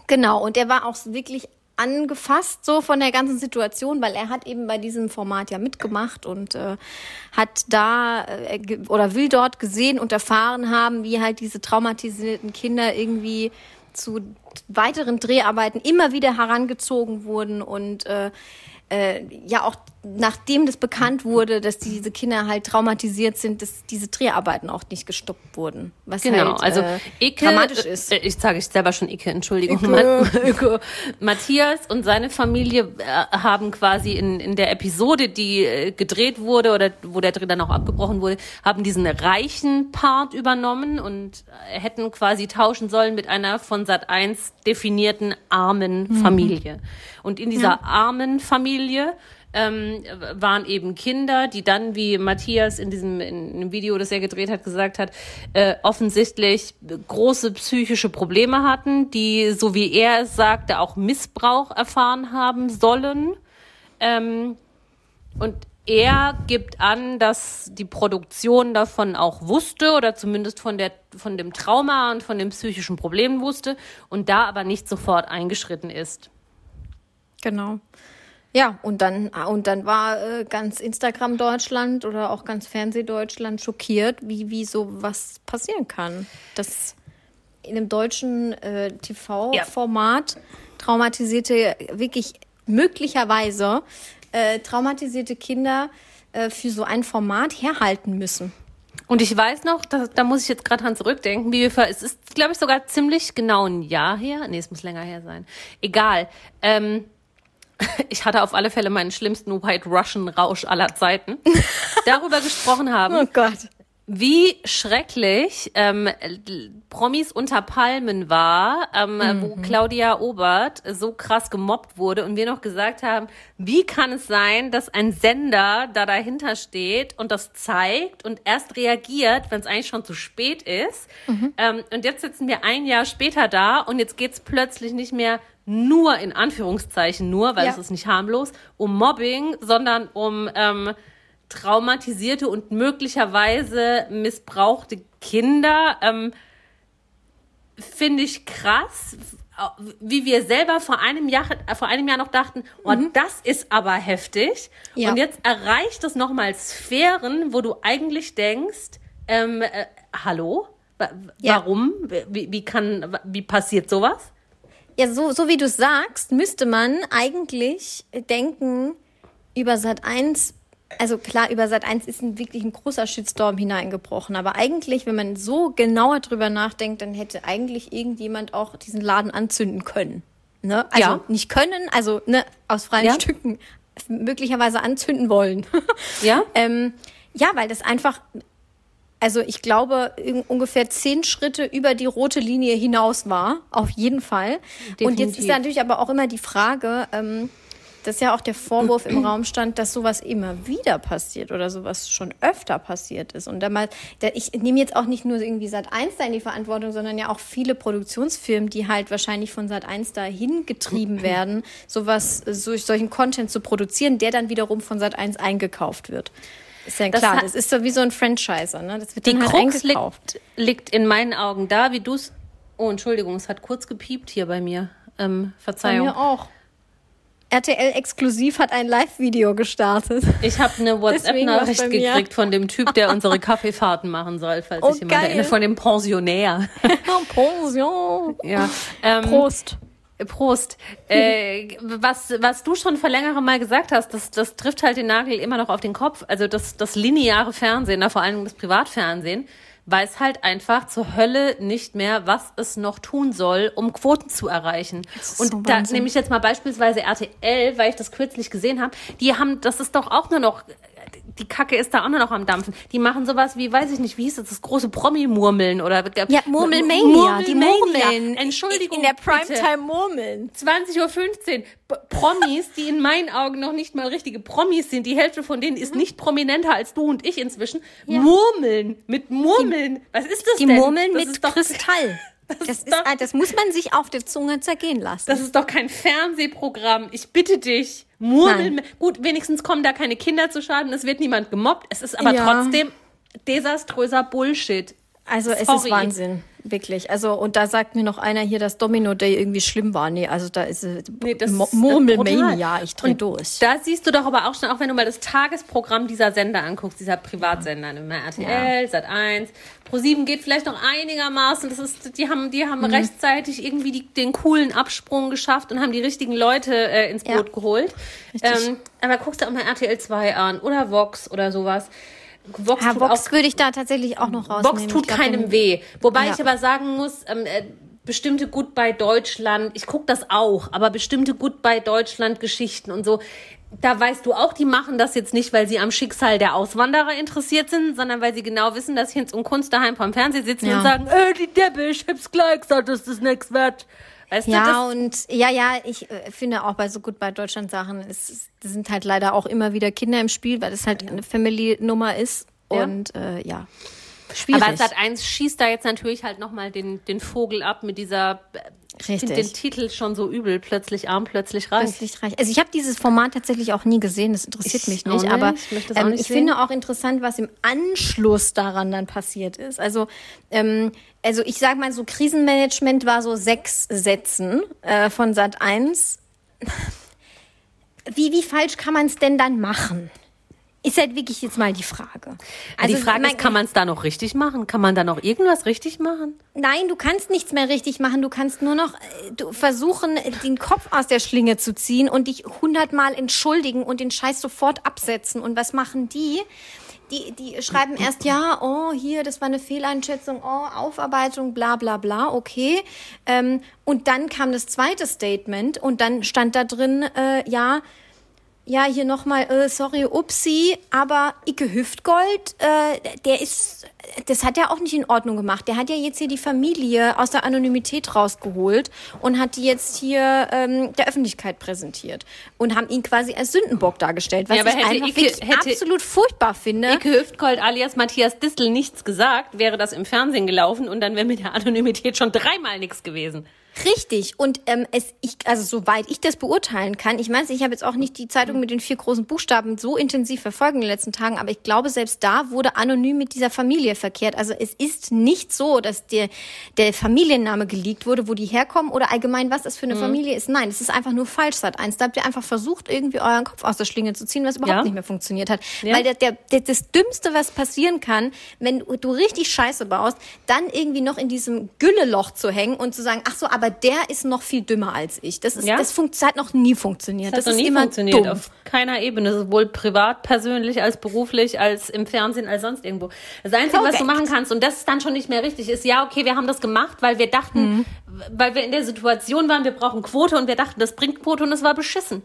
Genau, und er war auch wirklich angefasst so von der ganzen Situation, weil er hat eben bei diesem Format ja mitgemacht und äh, hat da äh, oder will dort gesehen und erfahren haben, wie halt diese traumatisierten Kinder irgendwie zu weiteren Dreharbeiten immer wieder herangezogen wurden und äh, äh, ja auch nachdem das bekannt wurde, dass diese Kinder halt traumatisiert sind, dass diese Dreharbeiten auch nicht gestoppt wurden. Was genau, halt, also äh, Ike, dramatisch ist. Äh, ich sage ich selber schon Ike, Entschuldigung. Ike. [laughs] Matthias und seine Familie äh, haben quasi in, in der Episode, die äh, gedreht wurde oder wo der Dreh dann auch abgebrochen wurde, haben diesen reichen Part übernommen und äh, hätten quasi tauschen sollen mit einer von Sat 1 definierten armen Familie. Und in dieser armen Familie ähm, waren eben Kinder, die dann, wie Matthias in diesem in einem Video, das er gedreht hat, gesagt hat, äh, offensichtlich große psychische Probleme hatten, die, so wie er es sagte, auch Missbrauch erfahren haben sollen. Ähm, und er gibt an, dass die Produktion davon auch wusste oder zumindest von, der, von dem Trauma und von den psychischen Problemen wusste und da aber nicht sofort eingeschritten ist. Genau. Ja, und dann, und dann war äh, ganz Instagram Deutschland oder auch ganz Fernseh Deutschland schockiert, wie, wie so was passieren kann. Dass in einem deutschen äh, TV-Format traumatisierte, wirklich möglicherweise äh, traumatisierte Kinder äh, für so ein Format herhalten müssen. Und ich weiß noch, da, da muss ich jetzt gerade dran zurückdenken, wie wir es ist, glaube ich, sogar ziemlich genau ein Jahr her. Nee, es muss länger her sein. Egal. Ähm, [laughs] ich hatte auf alle Fälle meinen schlimmsten White Russian Rausch aller Zeiten. Darüber gesprochen haben, Gott. Wie schrecklich ähm, Promis unter Palmen war, ähm, wo Claudia Obert so krass gemobbt wurde und wir noch gesagt haben, wie kann es sein, dass ein Sender da dahinter steht und das zeigt und erst reagiert, wenn es eigentlich schon zu spät ist. Ähm, und jetzt sitzen wir ein Jahr später da und jetzt geht's plötzlich nicht mehr nur in Anführungszeichen nur, weil Ja. es ist nicht harmlos, um Mobbing, sondern um ähm, traumatisierte und möglicherweise missbrauchte Kinder. Ähm, Finde ich krass, wie wir selber vor einem Jahr, vor einem Jahr noch dachten, oh, das ist aber heftig. Mhm. Ja. Und jetzt erreicht es nochmal Sphären, wo du eigentlich denkst, ähm, äh, hallo? Ja. Warum? Wie, wie kann, wie passiert sowas? Ja, so, so wie du es sagst, müsste man eigentlich denken, über Sat 1, also klar, über Sat 1 ist ein, wirklich ein großer Shitstorm hineingebrochen. Aber eigentlich, wenn man so genauer drüber nachdenkt, dann hätte eigentlich irgendjemand auch diesen Laden anzünden können. Ne? Also Ja. nicht können, also ne, aus freien Ja. Stücken möglicherweise anzünden wollen. Ja? [laughs] Ähm, ja, weil das einfach, also ich glaube, ungefähr zehn Schritte über die rote Linie hinaus war, auf jeden Fall. Und jetzt ist Definitiv. natürlich aber auch immer die Frage, ähm, dass ja auch der Vorwurf im [clears throat] Raum stand, dass sowas immer wieder passiert oder sowas schon öfter passiert ist. Und da mal, da, ich nehme jetzt auch nicht nur irgendwie Sat 1 da in die Verantwortung, sondern ja auch viele Produktionsfirmen, die halt wahrscheinlich von Sat 1 dahin getrieben [clears throat] werden, sowas, so, solchen Content zu produzieren, der dann wiederum von Sat 1 eingekauft wird. Ist ja Das klar, hat- das ist so wie so ein Franchiser, ne? Das wird Die halt Krux liegt, liegt in meinen Augen da, wie du es. Oh, Entschuldigung, es hat kurz gepiept hier bei mir. Ähm, Bei Verzeihung. mir auch. RTL exklusiv hat ein Live-Video gestartet. Ich habe eine WhatsApp-Nachricht gekriegt von dem Typ, der unsere [laughs] Kaffeefahrten machen soll, falls Oh, sich jemand geil. erinnert, von dem Pensionär. [laughs] Pension. ja. Ähm, Prost. Prost. Äh, was, was du schon vor längerem mal gesagt hast, das, das trifft halt den Nagel immer noch auf den Kopf. Also das, das lineare Fernsehen, da vor allem das Privatfernsehen, weiß halt einfach zur Hölle nicht mehr, was es noch tun soll, um Quoten zu erreichen. Und so da nehme ich jetzt mal beispielsweise RTL, weil ich das kürzlich gesehen habe, die haben, das ist doch auch nur noch, die Kacke ist da auch nur noch am Dampfen. Die machen sowas wie, weiß ich nicht, wie hieß das, das große Promi-Murmeln oder Ja, Murmelmania, die Murmelmania. Murmeln. Entschuldigung. In der. Primetime Murmeln. 20.15 Uhr. Promis, die in meinen Augen noch nicht mal richtige Promis sind. Die Hälfte von denen Mhm. ist nicht prominenter als du und ich inzwischen. Murmeln. Mit Murmeln. Was ist das Die denn? Murmeln das mit Kristall. [laughs] Das, ist ist, doch- das muss man sich auf der Zunge zergehen lassen. Das ist doch kein Fernsehprogramm. Ich bitte dich. Murmeln. Gut, wenigstens kommen da keine Kinder zu Schaden. Es wird niemand gemobbt. Es ist aber Ja. trotzdem desaströser Bullshit. also es Sorry. ist Wahnsinn. Wirklich. Also, und da sagt mir noch einer hier, dass Domino Day irgendwie schlimm war. Nee, also da ist äh, Nee, das Murmelmania. Ich dreh Und durch. Da siehst du doch aber auch schon, auch wenn du mal das Tagesprogramm dieser Sender anguckst, dieser Privatsender, ne, RTL, Sat1, Pro7 geht vielleicht noch einigermaßen. Das ist, die haben, die Mhm. haben rechtzeitig irgendwie die, den coolen Absprung geschafft und haben die richtigen Leute äh, ins Ja. Boot geholt. Richtig. Ähm, aber guckst du auch mal RTL 2 an oder Vox oder sowas. Vox Ja, Vox auch würde ich da tatsächlich auch noch rausnehmen. Box tut glaub, keinem weh. Wobei Ja. ich aber sagen muss, ähm, äh, bestimmte Goodbye Deutschland, ich gucke das auch, aber bestimmte Goodbye Deutschland Geschichten und so, da weißt du auch, die machen das jetzt nicht, weil sie am Schicksal der Auswanderer interessiert sind, sondern weil sie genau wissen, dass Hinz und Kunst daheim vom Fernseher sitzen Ja. und sagen, äh, die Deppe, ich hab's gleich gesagt, dass das nichts wird. Weißt du, Ja, das, und ja, ja, ich äh, finde auch bei so gut bei Deutschland Sachen, es es sind halt leider auch immer wieder Kinder im Spiel, weil das halt eine Family-Nummer ist. Ja. Und äh, ja, schwierig. aber Sat 1 schießt da jetzt natürlich halt nochmal den, den Vogel ab mit dieser, ich Richtig. finde den Titel schon so übel, plötzlich arm, plötzlich reich. Plötzlich reich. Also ich habe dieses Format tatsächlich auch nie gesehen, das interessiert Ich mich nicht, nicht, aber ich ähm, nicht ich finde auch interessant, was im Anschluss daran dann passiert ist. Also ähm, also ich sag mal so Krisenmanagement war so sechs Sätzen äh, von Sat 1. Wie wie falsch kann man es denn dann machen? Ist halt wirklich jetzt mal die Frage. Also die Frage man- ist, kann man es da noch richtig machen? Kann man da noch irgendwas richtig machen? Nein, du kannst nichts mehr richtig machen. Du kannst nur noch äh, du versuchen, den Kopf aus der Schlinge zu ziehen und dich hundertmal entschuldigen und den Scheiß sofort absetzen. Und was machen die? Die, die schreiben erst, ja, oh, hier, das war eine Fehleinschätzung, oh, Aufarbeitung, bla bla bla, okay. Ähm, und dann kam das zweite Statement und dann stand da drin, äh, ja, ja, hier nochmal, äh, sorry, upsi, aber Icke Hüftgold, äh, der ist, das hat er auch nicht in Ordnung gemacht. Der hat ja jetzt hier die Familie aus der Anonymität rausgeholt und hat die jetzt hier ähm, der Öffentlichkeit präsentiert und haben ihn quasi als Sündenbock dargestellt, was Ja, ich einfach Icke- absolut furchtbar finde. Icke Hüftgold alias Matthias Distel nichts gesagt, wäre das im Fernsehen gelaufen und dann wäre mit der Anonymität schon dreimal nichts gewesen. Richtig. Und ähm, es, ich, also soweit ich das beurteilen kann, ich meine, ich habe jetzt auch nicht die Zeitung mit den vier großen Buchstaben so intensiv verfolgt in den letzten Tagen, aber ich glaube, selbst da wurde anonym mit dieser Familie verkehrt. Also es ist nicht so, dass der, der Familienname geleakt wurde, wo die herkommen oder allgemein, was das für eine Familie ist. Nein, es ist einfach nur falsch seit eins. Da habt ihr einfach versucht, irgendwie euren Kopf aus der Schlinge zu ziehen, was überhaupt Ja. nicht mehr funktioniert hat. Ja. Weil der, der, der, das Dümmste, was passieren kann, wenn du, du richtig Scheiße baust, dann irgendwie noch in diesem Gülleloch zu hängen und zu sagen, ach so, aber der ist noch viel dümmer als ich. Das ist, Ja. das, funkt, das hat noch nie funktioniert. Das, Das, hat noch ist nie immer funktioniert. dumm. Auf keiner Ebene. Sowohl privat, persönlich, als beruflich, als im Fernsehen, als sonst irgendwo. Das Einzige, was du machen kannst, und das ist dann schon nicht mehr richtig, ist, ja, okay, wir haben das gemacht, weil wir dachten, Mhm. weil wir in der Situation waren, wir brauchen Quote und wir dachten, das bringt Quote und es war beschissen.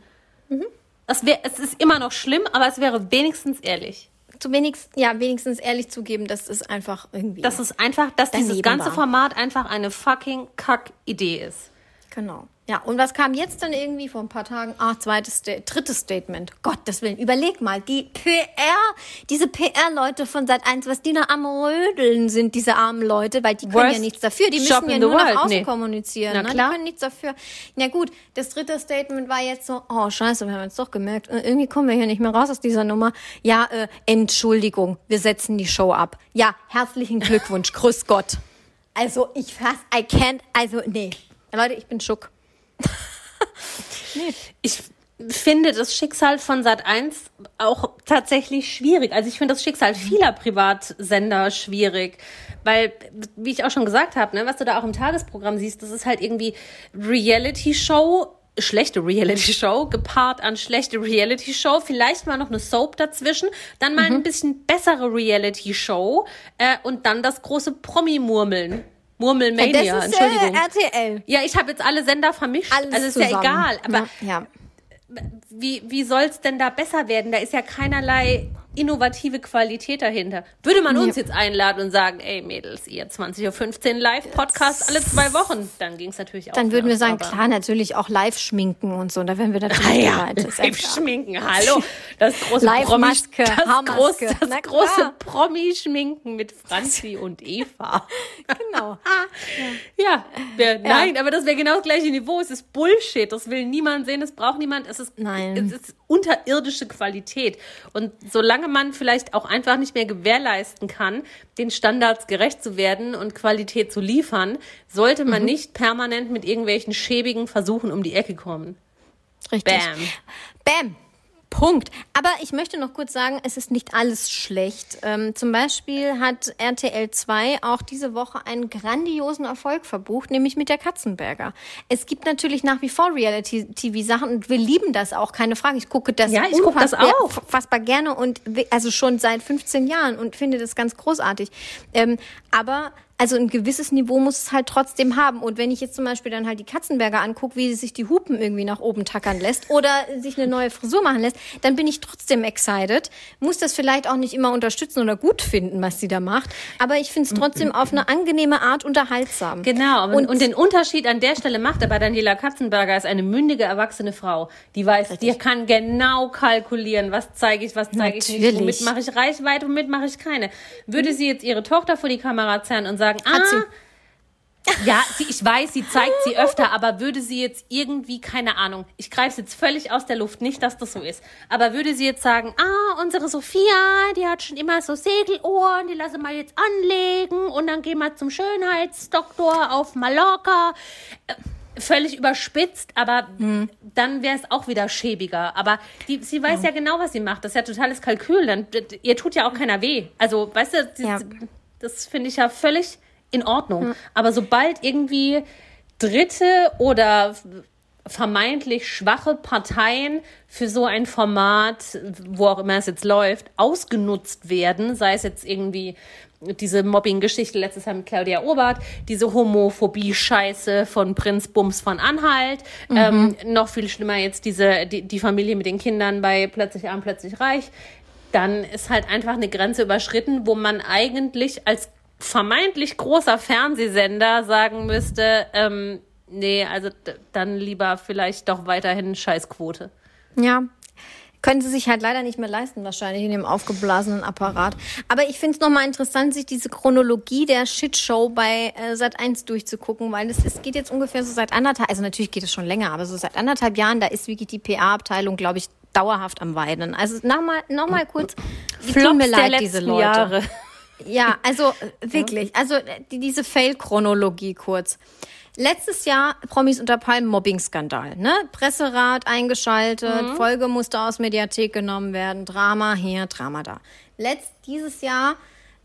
Mhm. Das wär, es ist immer noch schlimm, aber es wäre wenigstens ehrlich. Zu wenigstens, ja, wenigstens ehrlich zugeben, dass es einfach irgendwie. Dass es einfach, dass dieses ganze war. Format einfach eine fucking Kack-Idee ist. Genau. Ja, und was kam jetzt dann irgendwie vor ein paar Tagen? Ah, zweites, drittes Statement. Gottes Willen, überleg mal, die PR, diese PR-Leute von Sat 1, was die da am Rödeln sind, diese armen Leute, weil die können Worst ja nichts dafür, die müssen ja nur nach world, außen nee. kommunizieren. Na ne? klar. Die können nichts dafür. Na gut, das dritte Statement war jetzt so, oh scheiße, wir haben jetzt doch gemerkt, äh, irgendwie kommen wir hier nicht mehr raus aus dieser Nummer. Ja, äh, Entschuldigung, wir setzen die Show ab. Ja, herzlichen Glückwunsch, grüß Gott. Also ich fass, I can't, also nee. Leute, ich bin schock. [laughs] ich finde das Schicksal von Sat 1 auch tatsächlich schwierig. Also ich finde das Schicksal vieler Privatsender schwierig. Weil, wie ich auch schon gesagt habe, ne, was du da auch im Tagesprogramm siehst, das ist halt irgendwie Reality-Show, schlechte Reality-Show, gepaart an schlechte Reality-Show, vielleicht mal noch eine Soap dazwischen, dann mal ein bisschen bessere Reality-Show äh, und dann das große Promi-Murmeln. Murmelmania, das ist Entschuldigung. Äh, RTL. ja, ich habe jetzt alle Sender vermischt. Alles also ist zusammen. ja egal. Aber ja. wie, wie soll es denn da besser werden? Da ist ja keinerlei innovative Qualität dahinter. Würde man uns jetzt einladen und sagen, ey Mädels, ihr 20.15 Uhr Live-Podcast alle zwei Wochen, dann ging es natürlich auch. Dann würden wir sagen, klar, natürlich auch live schminken und so. Und da wären wir [laughs] natürlich Ah ja, bereit. Ist ja live klar. schminken, hallo. Das große Live-Maske, Promi, das, Na das große Promi-Schminken mit Franzi [laughs] und Eva. [laughs] Genau. Ja, wär, nein, aber das wäre genau das gleiche Niveau. Es ist Bullshit. Das will niemand sehen, das braucht niemand. Es ist, Nein. es ist unterirdische Qualität. Und solange solange man vielleicht auch einfach nicht mehr gewährleisten kann, den Standards gerecht zu werden und Qualität zu liefern, sollte man mhm. nicht permanent mit irgendwelchen schäbigen Versuchen um die Ecke kommen. Richtig. Bam. Bam. Punkt. Aber ich möchte noch kurz sagen, es ist nicht alles schlecht. Ähm, zum Beispiel hat RTL 2 auch diese Woche einen grandiosen Erfolg verbucht, nämlich mit der Katzenberger. Es gibt natürlich nach wie vor Reality-TV-Sachen und wir lieben das auch, keine Frage. Ich gucke das, ja, ich gucke das auch. fassbar gerne und also schon seit 15 Jahren und finde das ganz großartig. Ähm, aber also ein gewisses Niveau muss es halt trotzdem haben. Und wenn ich jetzt zum Beispiel dann halt die Katzenberger angucke, wie sie sich die Hupen irgendwie nach oben tackern lässt oder sich eine neue Frisur machen lässt, dann bin ich trotzdem excited. Muss das vielleicht auch nicht immer unterstützen oder gut finden, was sie da macht. Aber ich finde es trotzdem auf eine angenehme Art unterhaltsam. Genau. Und, und, den Unterschied an der Stelle macht aber Daniela Katzenberger ist eine mündige, erwachsene Frau. Die weiß, Richtig. die kann genau kalkulieren, was zeige ich, was zeige ich nicht, womit mache ich Reichweite, womit mache ich keine. Würde sie jetzt ihre Tochter vor die Kamera zerren und sagen, sagen, Hat ah, sie. Ja, sie, ich weiß, sie zeigt sie öfter, aber würde sie jetzt irgendwie, keine Ahnung, ich greife es jetzt völlig aus der Luft, nicht, dass das so ist, aber würde sie jetzt sagen, ah, unsere Sophia, die hat schon immer so Segelohren, die lasse mal jetzt anlegen und dann gehen wir zum Schönheitsdoktor auf Mallorca. Äh, völlig überspitzt, aber hm. dann wäre es auch wieder schäbiger. Aber die, sie weiß ja. ja. genau, was sie macht. Das ist ja totales Kalkül. Dann, ihr tut ja auch keiner weh. Also, weißt du, ja. Das finde ich ja völlig in Ordnung. Mhm. Aber sobald irgendwie dritte oder vermeintlich schwache Parteien für so ein Format, wo auch immer es jetzt läuft, ausgenutzt werden, sei es jetzt irgendwie diese Mobbing-Geschichte letztes Jahr mit Claudia Obert, diese Homophobie-Scheiße von Prinz Bums von Anhalt, mhm. ähm, noch viel schlimmer jetzt diese, die, die Familie mit den Kindern bei Plötzlich arm, plötzlich reich dann ist halt einfach eine Grenze überschritten, wo man eigentlich als vermeintlich großer Fernsehsender sagen müsste, ähm, nee, also dann lieber vielleicht doch weiterhin Scheißquote. Ja, können sie sich halt leider nicht mehr leisten, wahrscheinlich in dem aufgeblasenen Apparat. Aber ich finde es nochmal interessant, sich diese Chronologie der Shitshow bei äh, Sat 1 durchzugucken, weil es, geht jetzt ungefähr so seit anderthalb, also natürlich geht es schon länger, aber so seit anderthalb Jahren, da ist wirklich die PA-Abteilung, glaube ich, dauerhaft am Weinen. Also nochmal noch mal kurz, tut mir leid, diese Leute. Jahre. Ja, also [laughs] wirklich, also die, diese Fail-Chronologie kurz. Letztes Jahr Promis unter Palmen Mobbing-Skandal, ne? Presserat eingeschaltet, mhm. Folge musste aus Mediathek genommen werden, Drama hier, Drama da. Letzt dieses Jahr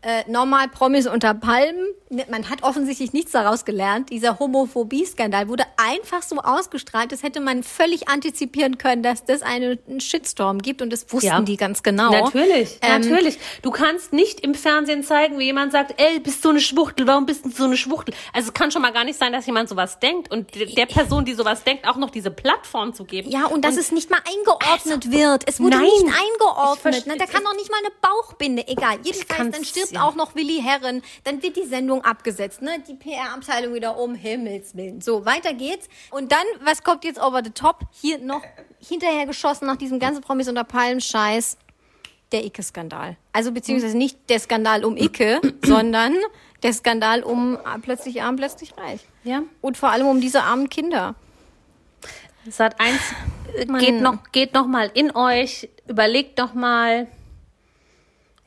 äh, normal Promis unter Palmen. Man hat offensichtlich nichts daraus gelernt. Dieser Homophobie-Skandal wurde einfach so ausgestrahlt, das hätte man völlig antizipieren können, dass das einen Shitstorm gibt und das wussten ja. die ganz genau. Natürlich, ähm, natürlich. Du kannst nicht im Fernsehen zeigen, wie jemand sagt, ey, bist du eine Schwuchtel, warum bist du so eine Schwuchtel? Also es kann schon mal gar nicht sein, dass jemand sowas denkt und der Person, die sowas denkt, auch noch diese Plattform zu geben. Ja, und dass und es nicht mal eingeordnet also, wird. Es wurde nein, nicht eingeordnet. Na, da kann doch nicht mal eine Bauchbinde, egal. Jedenfalls, dann stirbt ja. auch noch Willi Herren, dann wird die Sendung abgesetzt, ne? Die PR-Abteilung wieder um Himmels Willen. So, weiter geht's. Und dann, was kommt jetzt over the top? Hier noch hinterher geschossen nach diesem ganzen Promis unter Palmen Scheiß. Der Icke-Skandal. Also beziehungsweise nicht der Skandal um Icke, [clears throat] sondern der Skandal um plötzlich arm, plötzlich reich. Ja. Und vor allem um diese armen Kinder. Sat 1 geht noch, geht noch mal in euch, überlegt noch mal,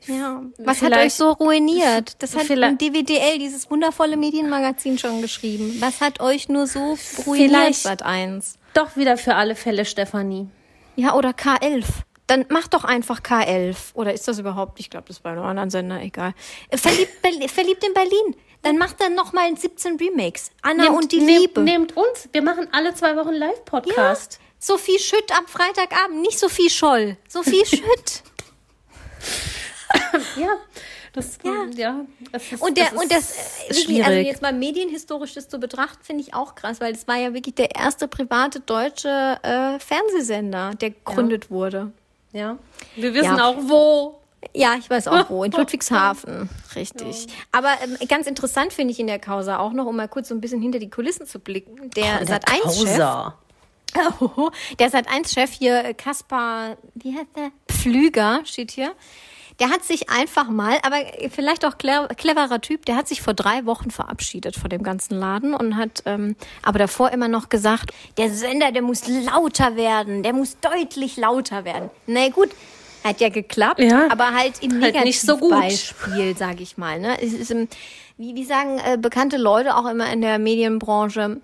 ja, was hat euch so ruiniert? Das hat ein DWDL, dieses wundervolle Medienmagazin, schon geschrieben. Was hat euch nur so ruiniert, Sat 1? Doch wieder für alle Fälle Stefanie. Ja, oder K11. Dann mach doch einfach K11. Oder ist das überhaupt? Ich glaube, das ist bei einem anderen Sender, egal. Äh, verliebt, [laughs] verliebt in Berlin. Dann macht er nochmal 17 Remakes. Anna nehmt, und die nehmt, Liebe. Nehmt uns. Wir machen alle zwei Wochen Live-Podcast. Ja. Sophie Schütt am Freitagabend. Nicht Sophie Scholl. Sophie [laughs] Schütt. [laughs] ja. Das, ja. ja das ist, und der, das und das, äh, wirklich, also jetzt mal medienhistorisch das zu betrachten, finde ich auch krass, weil es war ja wirklich der erste private deutsche äh, Fernsehsender, der gegründet ja. wurde. Ja. Wir wissen ja. auch wo. Ja, ich weiß auch wo. In [laughs] Ludwigshafen. Richtig. Ja. Aber ähm, ganz interessant finde ich in der Causa auch noch, um mal kurz so ein bisschen hinter die Kulissen zu blicken. Der oh, Sat 1 Chef. Oh, [laughs] der Sat 1 Chef hier, äh, Kaspar, wie heißt der? Pflüger steht hier der hat sich einfach mal, aber vielleicht auch cleverer Typ, der hat sich vor drei Wochen verabschiedet von dem ganzen Laden und hat ähm, aber davor immer noch gesagt, der Sender, der muss lauter werden, der muss deutlich lauter werden. Na gut, Hat ja geklappt, Ja. aber halt im Halt nicht so gut. Negativbeispiel, sage ich mal. Ne? Es ist, wie, wie sagen äh, bekannte Leute auch immer in der Medienbranche,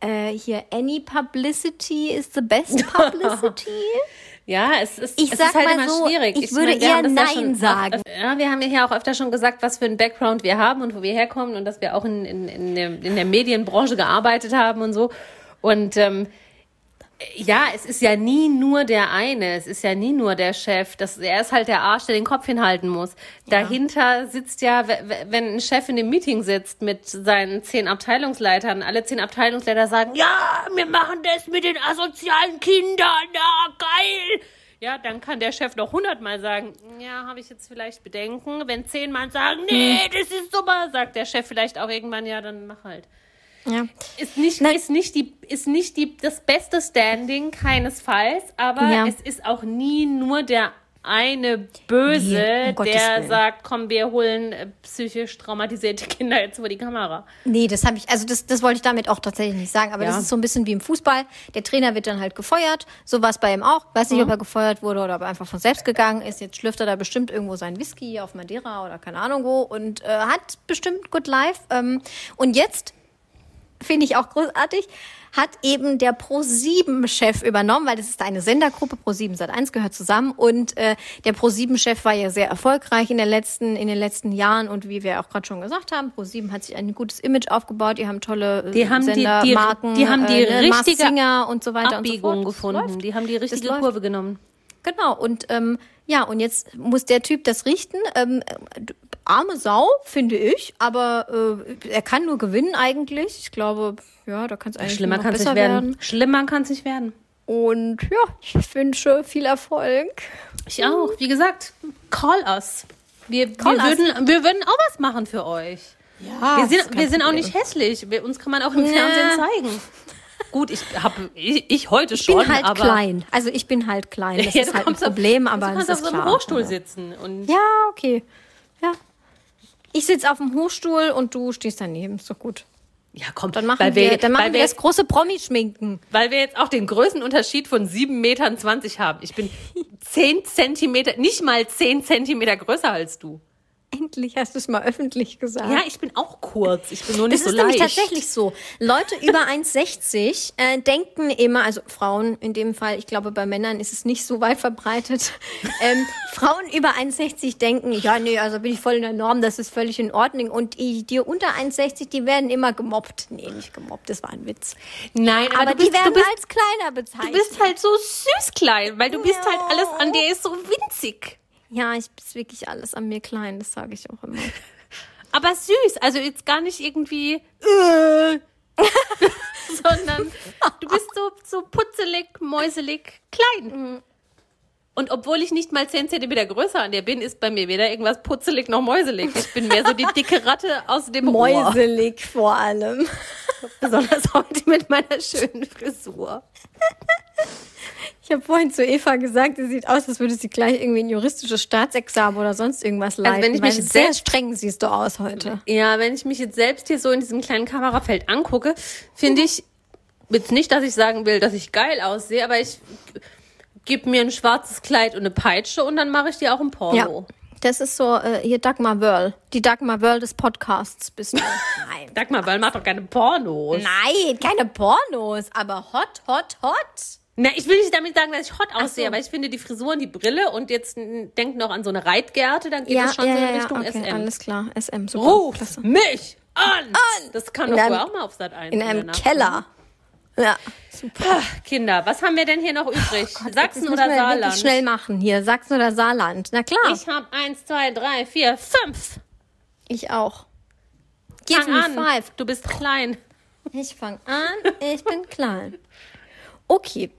äh, hier, any publicity is the best publicity. [laughs] Ja, es ist, Ich es sag ist halt mal immer so, schwierig. ich würde meine, eher Nein schon sagen. Auch, ja, wir haben ja hier auch öfter schon gesagt, was für einen Background wir haben und wo wir herkommen und dass wir auch in, in, in, der, in der Medienbranche gearbeitet haben und so. Und ähm, ja, es ist ja nie nur der eine, es ist ja nie nur der Chef. Das, er ist halt der Arsch, der den Kopf hinhalten muss. Dahinter sitzt ja, wenn ein Chef in dem Meeting sitzt mit seinen zehn Abteilungsleitern, alle zehn Abteilungsleiter sagen, ja, wir machen das mit den asozialen Kindern, ja, geil. Ja, dann kann der Chef noch hundertmal sagen, ja, habe ich jetzt vielleicht Bedenken. Wenn zehnmal sagen, nee, das ist super, sagt der Chef vielleicht auch irgendwann, ja, dann mach halt ja. ist nicht, ist nicht, die, ist nicht die, das beste Standing, keinesfalls, aber Ja. es ist auch nie nur der eine Böse, Nee, um der sagt, komm, wir holen äh, psychisch traumatisierte Kinder jetzt vor die Kamera. Nee, das habe ich, also das, das wollte ich damit auch tatsächlich nicht sagen, aber Ja. das ist so ein bisschen wie im Fußball. Der Trainer wird dann halt gefeuert, so war es bei ihm auch. Weiß nicht, ob er gefeuert wurde oder ob er einfach von selbst gegangen ist. Jetzt schlürft er da bestimmt irgendwo seinen Whisky auf Madeira oder keine Ahnung wo und äh, hat bestimmt Good Life. Ähm, und jetzt finde ich auch großartig, hat eben der Pro7-Chef übernommen, weil das ist eine Sendergruppe, Pro7 Sat1 gehört zusammen und äh, der Pro7-Chef war ja sehr erfolgreich in, der letzten, in den letzten Jahren und wie wir auch gerade schon gesagt haben, Pro7 hat sich ein gutes Image aufgebaut, die haben tolle äh, Die haben die- die- Sendermarken, die haben die äh, Mars richtige Singer und so weiter Abbiegung und so fort. Gefunden. Die haben die richtige. Kurve genommen. Genau, und ähm, ja, und jetzt muss der Typ das richten. Ähm, äh, arme Sau, finde ich, aber äh, er kann nur gewinnen eigentlich. Ich glaube, ja, da kann es eigentlich Schlimmer kann es nicht werden. werden. Schlimmer kann es nicht werden. Und ja, ich wünsche viel Erfolg. Ich auch. Wie gesagt, call us. Wir, Call wir, us. würden, wir würden auch was machen für euch. Ja, Wir sind, wir sind auch nicht hässlich. Wir, uns kann man auch im Ja. Fernsehen zeigen. Gut, ich habe ich, ich heute Ich schon, bin halt klein. Also ich bin halt klein. [laughs] Das Ja, ist halt ein kommst auf- Problem, aber du kannst auf so einem. Hochstuhl sitzen und Ja, okay. Ja. Ich sitze auf dem Hochstuhl und du stehst daneben. Ist doch gut. ja, komm, Dann machen weil wir, wir, dann machen wir das große Promi-Schminken. weil wir jetzt auch den Größenunterschied von 7,20 Metern haben. Ich bin 10 Zentimeter, nicht mal 10 Zentimeter größer als du. Endlich hast du es mal öffentlich gesagt. Ja, ich bin auch kurz. Ich bin nur nicht Das so ist nämlich leicht. tatsächlich so. Leute über [laughs] 1,60 äh, denken immer, also Frauen in dem Fall, ich glaube bei Männern ist es nicht so weit verbreitet. [laughs] Ähm, Frauen über 1,60 denken, ja, nee, also bin ich voll in der Norm, das ist völlig in Ordnung. Und die, die unter 1,60, die werden immer gemobbt. Nee, nicht gemobbt, das war ein Witz. Nein, aber, Aber du, bist, die werden du, bist, als kleiner du bezeichnet. bist halt so süß klein, weil du bist Ja. halt alles an dir ist so winzig. Ja, ich bin wirklich alles an mir klein, das sage ich auch immer. [laughs] Aber süß, also jetzt gar nicht irgendwie, äh, [laughs] sondern du bist so, so putzelig, mäuselig, klein. Und obwohl ich nicht mal 10 Zentimeter größer an dir bin, ist bei mir weder irgendwas putzelig noch mäuselig. Ich bin mehr so die dicke Ratte aus dem Rohr. Mäuselig vor allem. [laughs] Besonders heute mit meiner schönen Frisur. Ich habe vorhin zu Eva gesagt, sie sieht aus, als würde sie gleich irgendwie ein juristisches Staatsexamen oder sonst irgendwas leiten. Also wenn ich mich jetzt sehr streng siehst du aus heute. Ja, wenn ich mich jetzt selbst hier so in diesem kleinen Kamerafeld angucke, finde ich jetzt nicht, dass ich sagen will, dass ich geil aussehe, aber ich gebe mir ein schwarzes Kleid und eine Peitsche und dann mache ich dir auch ein Porno. Das ist so, äh, hier Dagmar Wörl. Die Dagmar Wörl des Podcasts bist du. [laughs] Nein. Dagmar, weil macht doch keine Pornos. Nein, keine Pornos, aber hot, hot, hot. Na, ich will nicht damit sagen, dass ich hot aussehe, so. aber ich finde die Frisur und die Brille und jetzt n- denk noch an so eine Reitgerte, dann geht es schon so in Richtung okay, SM. alles klar. SM, super. Ruf Klasse. mich an! Das kam In doch einem- wohl auch mal auf Sat 1. In einem Keller. Ja, super. Ah, Kinder, was haben wir denn hier noch übrig? Sachsen Jetzt müssen oder Saarland? schnell machen hier. Sachsen oder Saarland. Na klar, Ich habe eins, zwei, drei, vier, fünf. ich auch. Give Fang me an. five. Du bist klein. Ich fange an, ich bin klein. [laughs] Okay.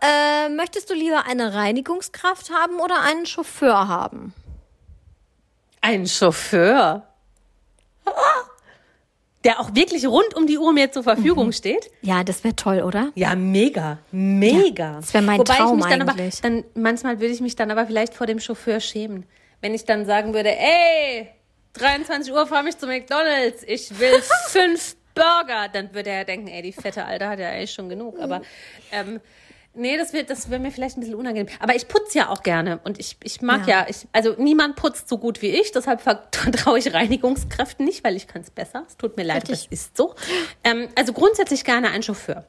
Äh, möchtest du lieber eine Reinigungskraft haben oder einen Chauffeur haben? Ein Chauffeur. [laughs] Der auch wirklich rund um die Uhr mir zur Verfügung steht. Ja, das wäre toll, oder? Ja, mega, mega. das wär mein Wobei Traum ich mich dann eigentlich. aber, dann manchmal würde ich mich dann aber vielleicht vor dem Chauffeur schämen, wenn ich dann sagen würde, ey, 23 Uhr fahr mich zu McDonald's, ich will [laughs] fünf Burger, dann würde er denken, ey, die fette Alte hat ja eigentlich schon genug. Aber ähm, Nee, das wird, das wäre mir vielleicht ein bisschen unangenehm. Aber ich putze ja auch gerne und ich, ich mag ja, ja ich, also niemand putzt so gut wie ich, deshalb [laughs] vertraue ich Reinigungskräften nicht, weil ich kann es besser. Es tut mir leid, Richtig. das ist so. Ähm, also grundsätzlich gerne ein Chauffeur.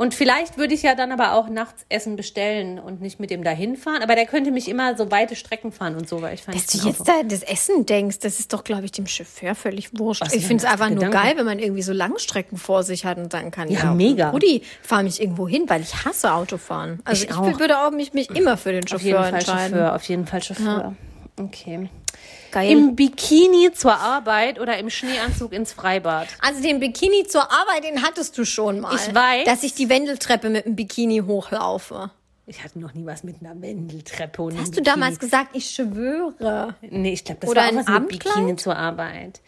Und vielleicht würde ich ja dann aber auch nachts Essen bestellen und nicht mit dem dahin fahren. Aber der könnte mich immer so weite Strecken fahren und so, weil ich fand Dass du jetzt da das Essen denkst, das ist doch, glaube ich, dem Chauffeur völlig wurscht. Was ich finde es einfach Gedanken? nur geil, wenn man irgendwie so Langstrecken vor sich hat und sagen kann, ja, ja mega. Rudi, fahr mich irgendwo hin, weil ich hasse Autofahren. Also ich, ich auch. würde auch mich, mich immer für den Chauffeur auf jeden entscheiden. Fall Chauffeur, auf jeden Fall Chauffeur. Ja. Okay. Geil. Im Bikini zur Arbeit oder im Schneeanzug ins Freibad? Also den Bikini zur Arbeit, den hattest du schon mal. Ich weiß. Dass ich die Wendeltreppe mit dem Bikini hochlaufe. Ich hatte noch nie was mit einer Wendeltreppe und Hast du damals gesagt, ich schwöre? Nee, ich glaube, das Oder war auch was mit Bikini zur Arbeit.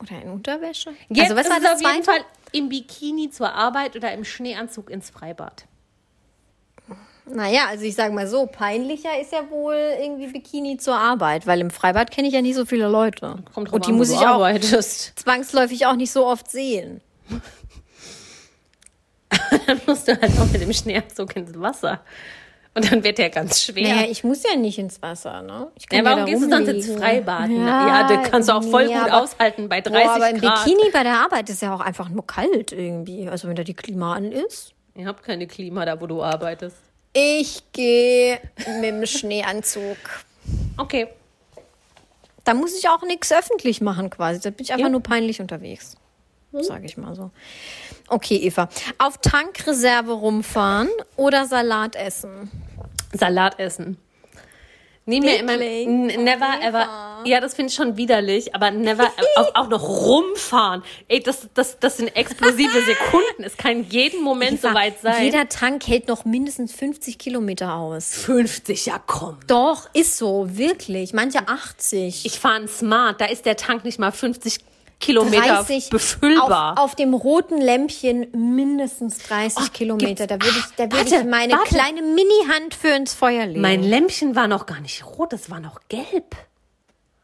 Oder in Unterwäsche? Jetzt also was war das auf jeden Fall im Bikini zur Arbeit oder im Schneeanzug ins Freibad. Naja, also ich sage mal so, peinlicher ist ja wohl irgendwie Bikini zur Arbeit, weil im Freibad kenne ich ja nicht so viele Leute. Kommt Und die an, muss ich auch arbeitest. [laughs] zwangsläufig auch nicht so oft sehen. [laughs] dann musst du halt auch mit dem Schneeanzug ins Wasser. Und dann wird der ganz schwer. Naja, ich muss ja nicht ins Wasser, ne? Ich kann ja, warum ja gehst du sonst ins Freibad? Ja, ja, das kannst du auch voll nee, gut aber, aushalten bei 30 boah, aber im Grad. Bikini bei der Arbeit ist ja auch einfach nur kalt irgendwie. Also wenn da die Klima an ist. Ihr habt keine Klima da, wo du arbeitest. Ich gehe mit dem Schneeanzug. Okay. Da muss ich auch nichts öffentlich machen quasi. Da bin ich einfach ja. nur peinlich unterwegs. Hm. Sage ich mal so. Okay, Eva. Auf Tankreserve rumfahren oder Salat essen? Salat essen. Nie mehr immer. Never ever. Ja, das finde ich schon widerlich, aber never auch, auch noch rumfahren. Ey, das, das, das sind explosive Sekunden. Es kann jeden Moment Eva, soweit sein. Jeder Tank hält noch mindestens 50 Kilometer aus. 50, ja komm. Doch, ist so, wirklich. Manche 80. Ich fahre Smart, da ist der Tank nicht mal 50 Kilometer 30, befüllbar. Auf, auf, dem roten Lämpchen mindestens 30 oh, Kilometer. Da würde ich, da würd ich meine warte. kleine Mini-Hand für ins Feuer legen. Mein Lämpchen war noch gar nicht rot, das war noch gelb.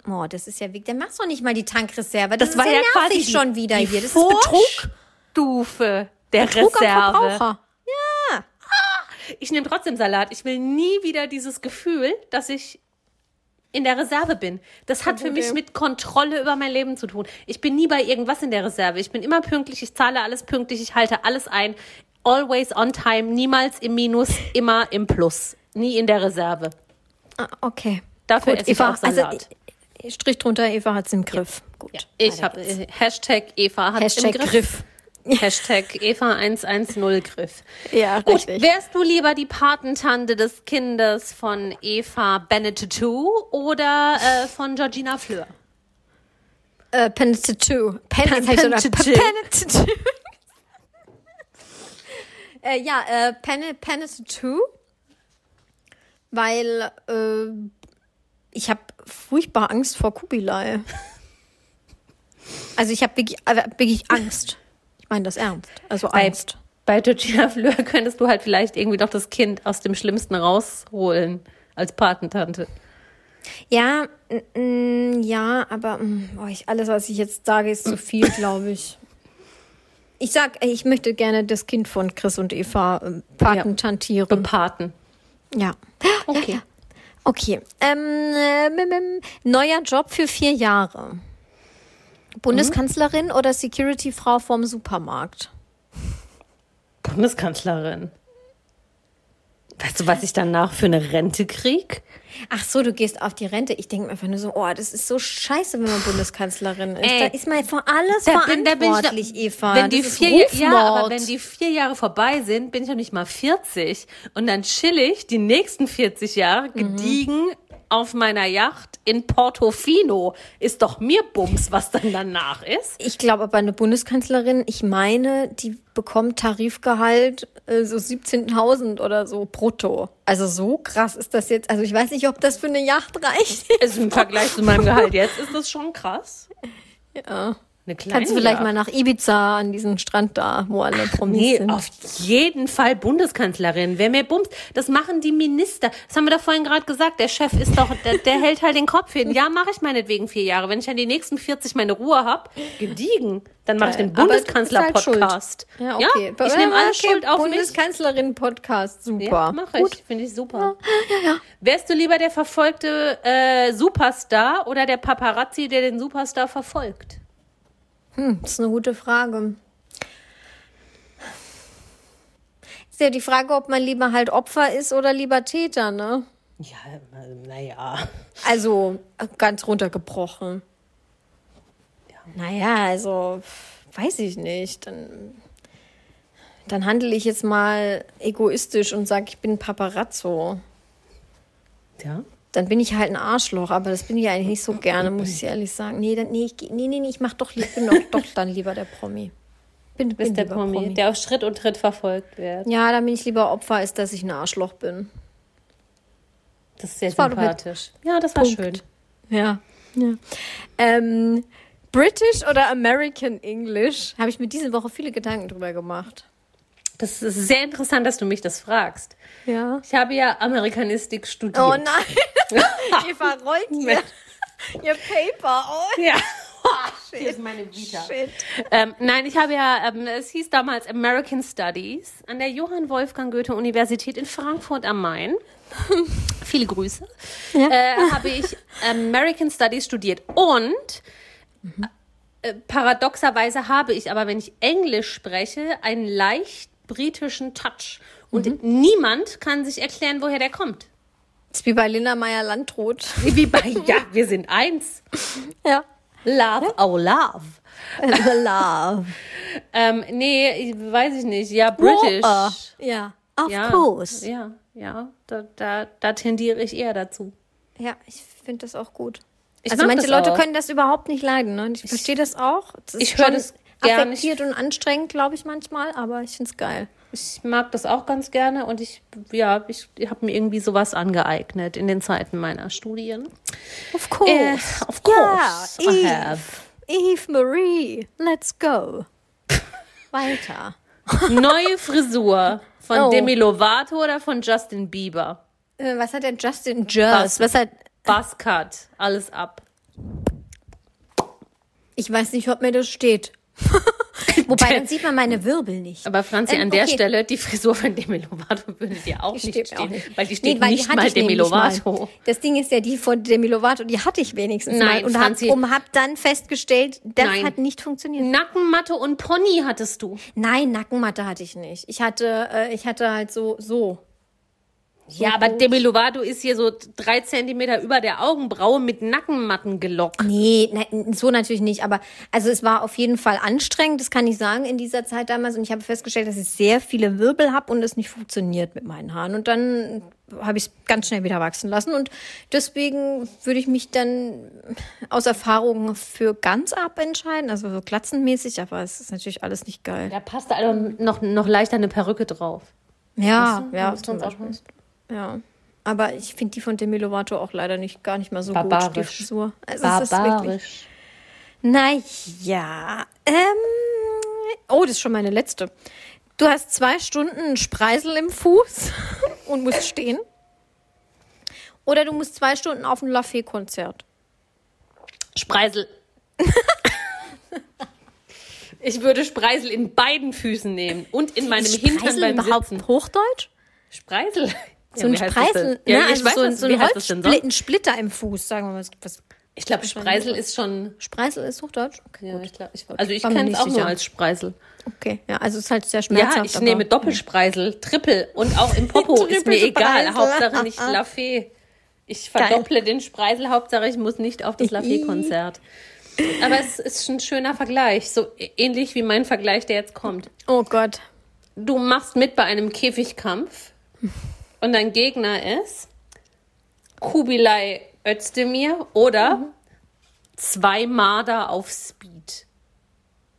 Oh, das ist ja weg. Dann machst du nicht mal die Tankreserve. Das, das war ja quasi schon wieder die hier. Das ist Betrugstufe der Betrug Reserve. Ja. Ah, ich nehme trotzdem Salat. Ich will nie wieder dieses Gefühl, dass ich in der Reserve bin. Das hat für mich mit Kontrolle über mein Leben zu tun. Ich bin nie bei irgendwas in der Reserve. Ich bin immer pünktlich, ich zahle alles pünktlich, ich halte alles ein. Always on time, niemals im Minus, immer im Plus. Nie in der Reserve. Ah, okay. Dafür Gut, esse Eva, ich auch Salat. Also, Strich drunter, Eva hat es im Griff. Ja. Gut. Ja. Ich habe äh, Hashtag Eva hat es im Griff. Griff. Hashtag Eva110-Griff. Ja, Gut, richtig. wärst du lieber die Patentante des Kindes von Eva Bennett oder äh, von Georgina Fleur? Äh, Penetatu. Penetatu. [laughs] äh, ja, äh, Penetatu. Weil äh, ich habe furchtbar Angst vor Kubilai. [laughs] Also ich habe wirklich, äh, wirklich Angst meine das ernst. Also bei. Bei Georgina [laughs] Fleur könntest du halt vielleicht irgendwie doch das Kind aus dem Schlimmsten rausholen als Patentante. Ja, ja, aber oh, ich, alles, was ich jetzt sage, ist zu viel, [laughs] glaube ich. Ich sag, ich möchte gerne das Kind von Chris und Eva äh, patentantieren. Ja, bepaten. Ja. Okay. Ja, ja. Okay. Ähm, äh, neuer Job für vier Jahre. Bundeskanzlerin mhm. oder Security-Frau vom Supermarkt? Bundeskanzlerin. Weißt du, was ich danach für eine Rente krieg? Ach so, du gehst auf die Rente. Ich denke mir einfach nur so, oh, das ist so scheiße, wenn man Bundeskanzlerin ist. Ey, da ist man vor alles da verantwortlich, bin, da Eva. Wenn die vier, ja, aber wenn die vier Jahre vorbei sind, bin ich noch nicht mal 40. Und dann chill ich die nächsten 40 Jahre mhm. gediegen mhm auf meiner Yacht in Portofino. Ist doch mir Bums, was dann danach ist. Ich glaube aber eine Bundeskanzlerin, ich meine, die bekommt Tarifgehalt äh, so 17.000 oder so brutto. Also so krass ist das jetzt. Also ich weiß nicht, ob das für eine Yacht reicht. Also im Vergleich zu meinem Gehalt [laughs] jetzt ist das schon krass. Ja. Eine kleine Kannst du vielleicht mal nach Ibiza an diesen Strand da, wo alle Promis Nee, sind. auf jeden Fall Bundeskanzlerin. Wer mehr bumst, das machen die Minister. Das haben wir doch vorhin gerade gesagt. Der Chef ist doch, der, der [laughs] hält halt den Kopf hin. Ja, mache ich meinetwegen vier Jahre. Wenn ich dann die nächsten 40 meine Ruhe hab, gediegen, dann mache ich den Aber du bist halt Bundeskanzler-Podcast. Ja, okay. ich nehme alles Schuld auf. Bundeskanzlerin-Podcast, super. Ja, mache ich. Finde ich super. Wärst du lieber der verfolgte äh, Superstar oder der Paparazzi, der den Superstar verfolgt? Das ist eine gute Frage. Ist ja die Frage, ob man lieber halt Opfer ist oder lieber Täter, ne? Ja, naja. Also ganz runtergebrochen. Naja, also weiß ich nicht. Dann, dann handle ich jetzt mal egoistisch und sage, ich bin Paparazzo. Ja. Dann bin ich halt ein Arschloch, aber das bin ich eigentlich nicht so gerne, muss ich ehrlich sagen. Nee, dann, nee, ich, nee, nee, ich mach doch, ich bin doch, doch dann lieber der Promi. Bin, bin Bist der lieber Promi, der auf Schritt und Tritt verfolgt wird. Ja, dann bin ich lieber Opfer, als dass ich ein Arschloch bin. Das ist sehr Das war sympathisch. Ja, das war Punkt. schön. Ja. ja. Ähm, British oder American English? Habe ich mir diese Woche viele Gedanken drüber gemacht. Das ist sehr interessant, dass du mich das fragst. Ja. Ich habe ja Amerikanistik studiert. Oh nein. [laughs] Ihr verrollt hier [laughs] ihr Paper. Oh, Ja. [laughs] Hier ist meine Vita. shit. Ähm, nein, ich habe ja, ähm, es hieß damals American Studies an der Johann Wolfgang Goethe Universität in Frankfurt am Main. Viele Grüße. Äh, habe ich American Studies studiert und äh, paradoxerweise habe ich aber, wenn ich Englisch spreche, einen leicht britischen Touch. Und niemand kann sich erklären, woher der kommt. Das ist wie bei Linda Meyer-Landrut. Wie bei, ja, wir sind eins. [laughs] Ja. Love, oh love. [laughs] Love. Ähm, nee, weiß ich nicht. Ja, British. Ja. Of ja, course. Ja, ja, da, da, da tendiere ich eher dazu. Ja, ich finde das auch gut. Ich also manche Leute auch. können das überhaupt nicht leiden. Ne? Und Ich verstehe das auch. Das ich höre das gern. affektiert und anstrengend, glaube ich, manchmal, aber ich finde es geil. Ich mag das auch ganz gerne und ich, ja, ich, habe mir irgendwie sowas angeeignet in den Zeiten meiner Studien. Of course. Äh, of course, Ja, I Eve. have. Eve Marie, let's go. [laughs] Weiter. Neue Frisur von Oh. Demi Lovato oder von Justin Bieber? Äh, was hat der Justin Just? Was hat. Buzzcut, alles ab. Ich weiß nicht, ob mir das steht. [laughs] Wobei, dann sieht man meine Wirbel nicht. Aber Franzi, Ähm, an der okay. Stelle, die Frisur von Demi Lovato würde dir auch nicht Steht stehen, auch nicht. weil die steht Nee, weil nicht hatte mal Demi nämlich mal. Lovato. Das Ding ist ja, die von Demi Lovato, die hatte ich wenigstens Nein, mal und hab, Franzi. und hab dann festgestellt, das Nein. hat nicht funktioniert. Nackenmatte und Pony hattest du. Nein, Nackenmatte hatte ich nicht. Ich hatte, äh, ich hatte halt so, so. Ja, aber Demi Lovato ist hier so drei Zentimeter über der Augenbraue mit Nackenmatten gelockt. Nee, nein, so natürlich nicht. Aber also es war auf jeden Fall anstrengend, das kann ich sagen, in dieser Zeit damals. Und ich habe festgestellt, dass ich sehr viele Wirbel habe und es nicht funktioniert mit meinen Haaren. Und dann habe ich es ganz schnell wieder wachsen lassen. Und deswegen würde ich mich dann aus Erfahrung für ganz ab entscheiden, also so glatzenmäßig, aber es ist natürlich alles nicht geil. Da passte also noch, noch leichter eine Perücke drauf. Ja, ja, musst du Beispiel. Ja. Aber ich finde die von Demi Lovato auch leider nicht, gar nicht mal so gut, die Barbarisch. Frisur. Also Barbarisch. naja. Ähm, oh, das ist schon meine letzte. Du hast zwei Stunden Spreisel im Fuß [laughs] und musst stehen. Oder du musst zwei Stunden auf ein Lafayette-Konzert. Spreisel. [laughs] ich würde Spreisel in beiden Füßen nehmen und in meinem Hintern beim überhaupt Sitzen. Hochdeutsch? Spreisel. So ein wie heißt das Spreisel, denn? Ja, ne? ich also weiß, so, ein- was- so wie ein heißt das denn Holzsplit, sonst? ein Splitter im Fuß, sagen wir mal. Was, Ich glaube, Spreisel ist schon. Spreisel ist Hochdeutsch? Okay, Ja, gut. ich glaub, ich, also ich kenne es nicht auch nur sicher. als Spreisel. Okay, ja, also es ist halt sehr schmerzhaft. Ja, ich aber- nehme Doppelspreisel, Triple und auch im [laughs] Popo ist mir egal. Hauptsache nicht [laughs] Lafay. Ich verdopple den Spreisel, Hauptsache ich muss nicht auf das [laughs] Lafay-Konzert. Aber es ist ein schöner Vergleich, so ähnlich wie mein Vergleich, der jetzt kommt. Oh Gott. Du machst mit bei einem Käfigkampf und dein Gegner ist Kubilai Özdemir oder zwei Marder auf Speed.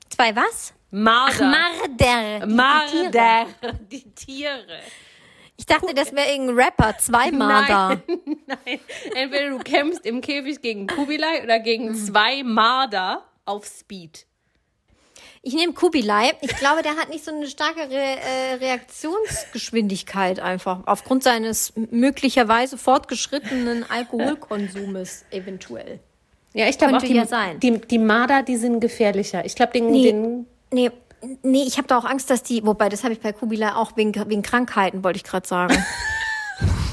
Zwei was? Marder. Marder. Marder. [laughs] Die Tiere. Ich dachte, das wäre irgendein Rapper. Zwei Marder. Nein, [laughs] nein. Entweder du kämpfst im Käfig gegen Kubilai oder gegen zwei Marder auf Speed. Ich nehme Kubilai. Ich glaube, der hat nicht so eine starke Re äh, Reaktionsgeschwindigkeit einfach. Aufgrund seines möglicherweise fortgeschrittenen Alkoholkonsumes eventuell. Ja, ich glaube die, ja sein. die, die Marder, die sind gefährlicher. Ich glaube, den, Nee, den nee, nee, ich habe da auch Angst, dass die, wobei, das habe ich bei Kubilai auch wegen, wegen Krankheiten, wollte ich gerade sagen. [laughs]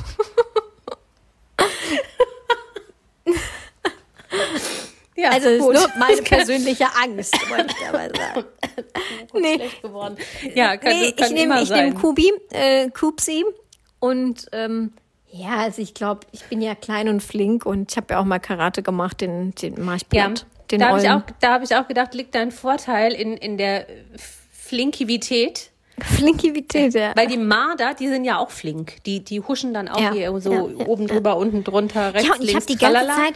ja, Also ist gut. nur meine [laughs] persönliche Angst, wollte ich dabei sagen. [laughs] nee, schlecht geworden. Ja, kann, nee kann ich nehme ich nehm Kubi, äh, Kupsi und ähm, ja, also ich glaube, ich bin ja klein und flink und ich habe ja auch mal Karate gemacht, den, den mach ich ja, platt. Den da habe ich, ollen. auch- da hab ich auch gedacht, liegt dein Vorteil in, in der Flinkivität. Flinkivität, ja. Weil die Marder, die sind ja auch flink. Die, die huschen dann auch Ja, hier so ja, ja, oben drüber, unten drunter, rechts, Ja, und ich links, habe die ganze. Zeit,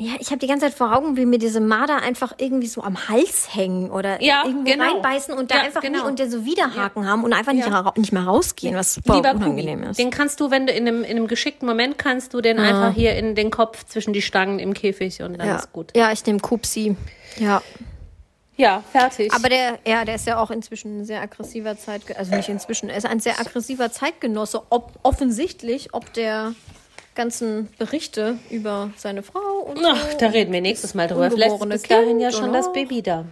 ja, ich habe die ganze Zeit vor Augen, wie mir diese Marder einfach irgendwie so am Hals hängen oder Ja, irgendwo genau. reinbeißen und da Ja, einfach genau. nie und der so Widerhaken haben und einfach nicht, Ja. nicht mehr rausgehen, was super Lieber unangenehm Kubi, ist. den kannst du, wenn du in einem, in einem geschickten Moment kannst du den einfach hier in den Kopf zwischen die Stangen im Käfig und dann ja. ist gut. ja, ich nehme Kupsi. Ja. Ja, fertig. Aber der, ja, der ist ja auch inzwischen ein sehr aggressiver Zeit, also nicht inzwischen, er ist ein sehr aggressiver Zeitgenosse. Ob offensichtlich, ob der ganzen Berichte über seine Frau und Ach, so. da reden wir nächstes Mal drüber. Vielleicht ist bis dahin ja Kind schon oder? das Baby da.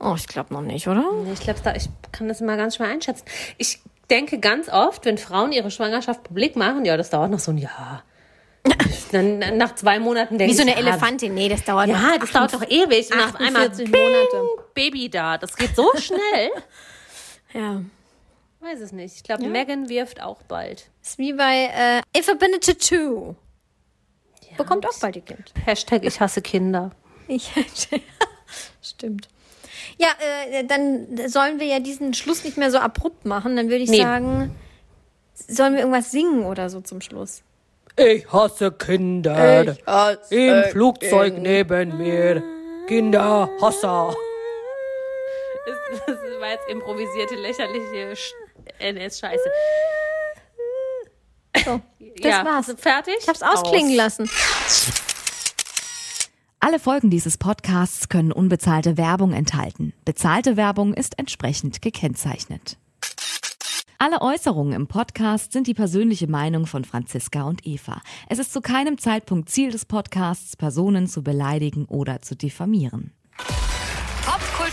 Oh, ich glaube noch nicht, oder? Ich glaube, ich kann das immer ganz schwer einschätzen. Ich denke ganz oft, wenn Frauen ihre Schwangerschaft publik machen, ja, das dauert noch so ein Jahr. [laughs] Dann nach zwei Monaten denke Wie so ich, eine ja, Elefantin. Nee, das dauert Ja, das dauert doch ewig. Auf einmal 48 ping, Monate. Baby da. Das geht so schnell. [laughs] Ja. Weiß es nicht. Ich glaube, Megan wirft auch bald. Ist wie bei äh, If I Been a Tattoo. Bekommt auch bald ihr Kind. Hashtag ich hasse Kinder. Ich, [laughs] stimmt. Ja, äh, dann sollen wir ja diesen Schluss nicht mehr so abrupt machen. Dann würde ich Nee. sagen, sollen wir irgendwas singen oder so zum Schluss? Ich hasse Kinder. Im Flugzeug neben mir. Kinderhasser. Das, das war jetzt improvisierte, lächerliche Sch NS-Scheiße. So, [laughs] das ja, war's. Fertig? Ich hab's ausklingen lassen. Alle Folgen dieses Podcasts können unbezahlte Werbung enthalten. Bezahlte Werbung ist entsprechend gekennzeichnet. Alle Äußerungen im Podcast sind die persönliche Meinung von Franziska und Eva. Es ist zu keinem Zeitpunkt Ziel des Podcasts, Personen zu beleidigen oder zu diffamieren.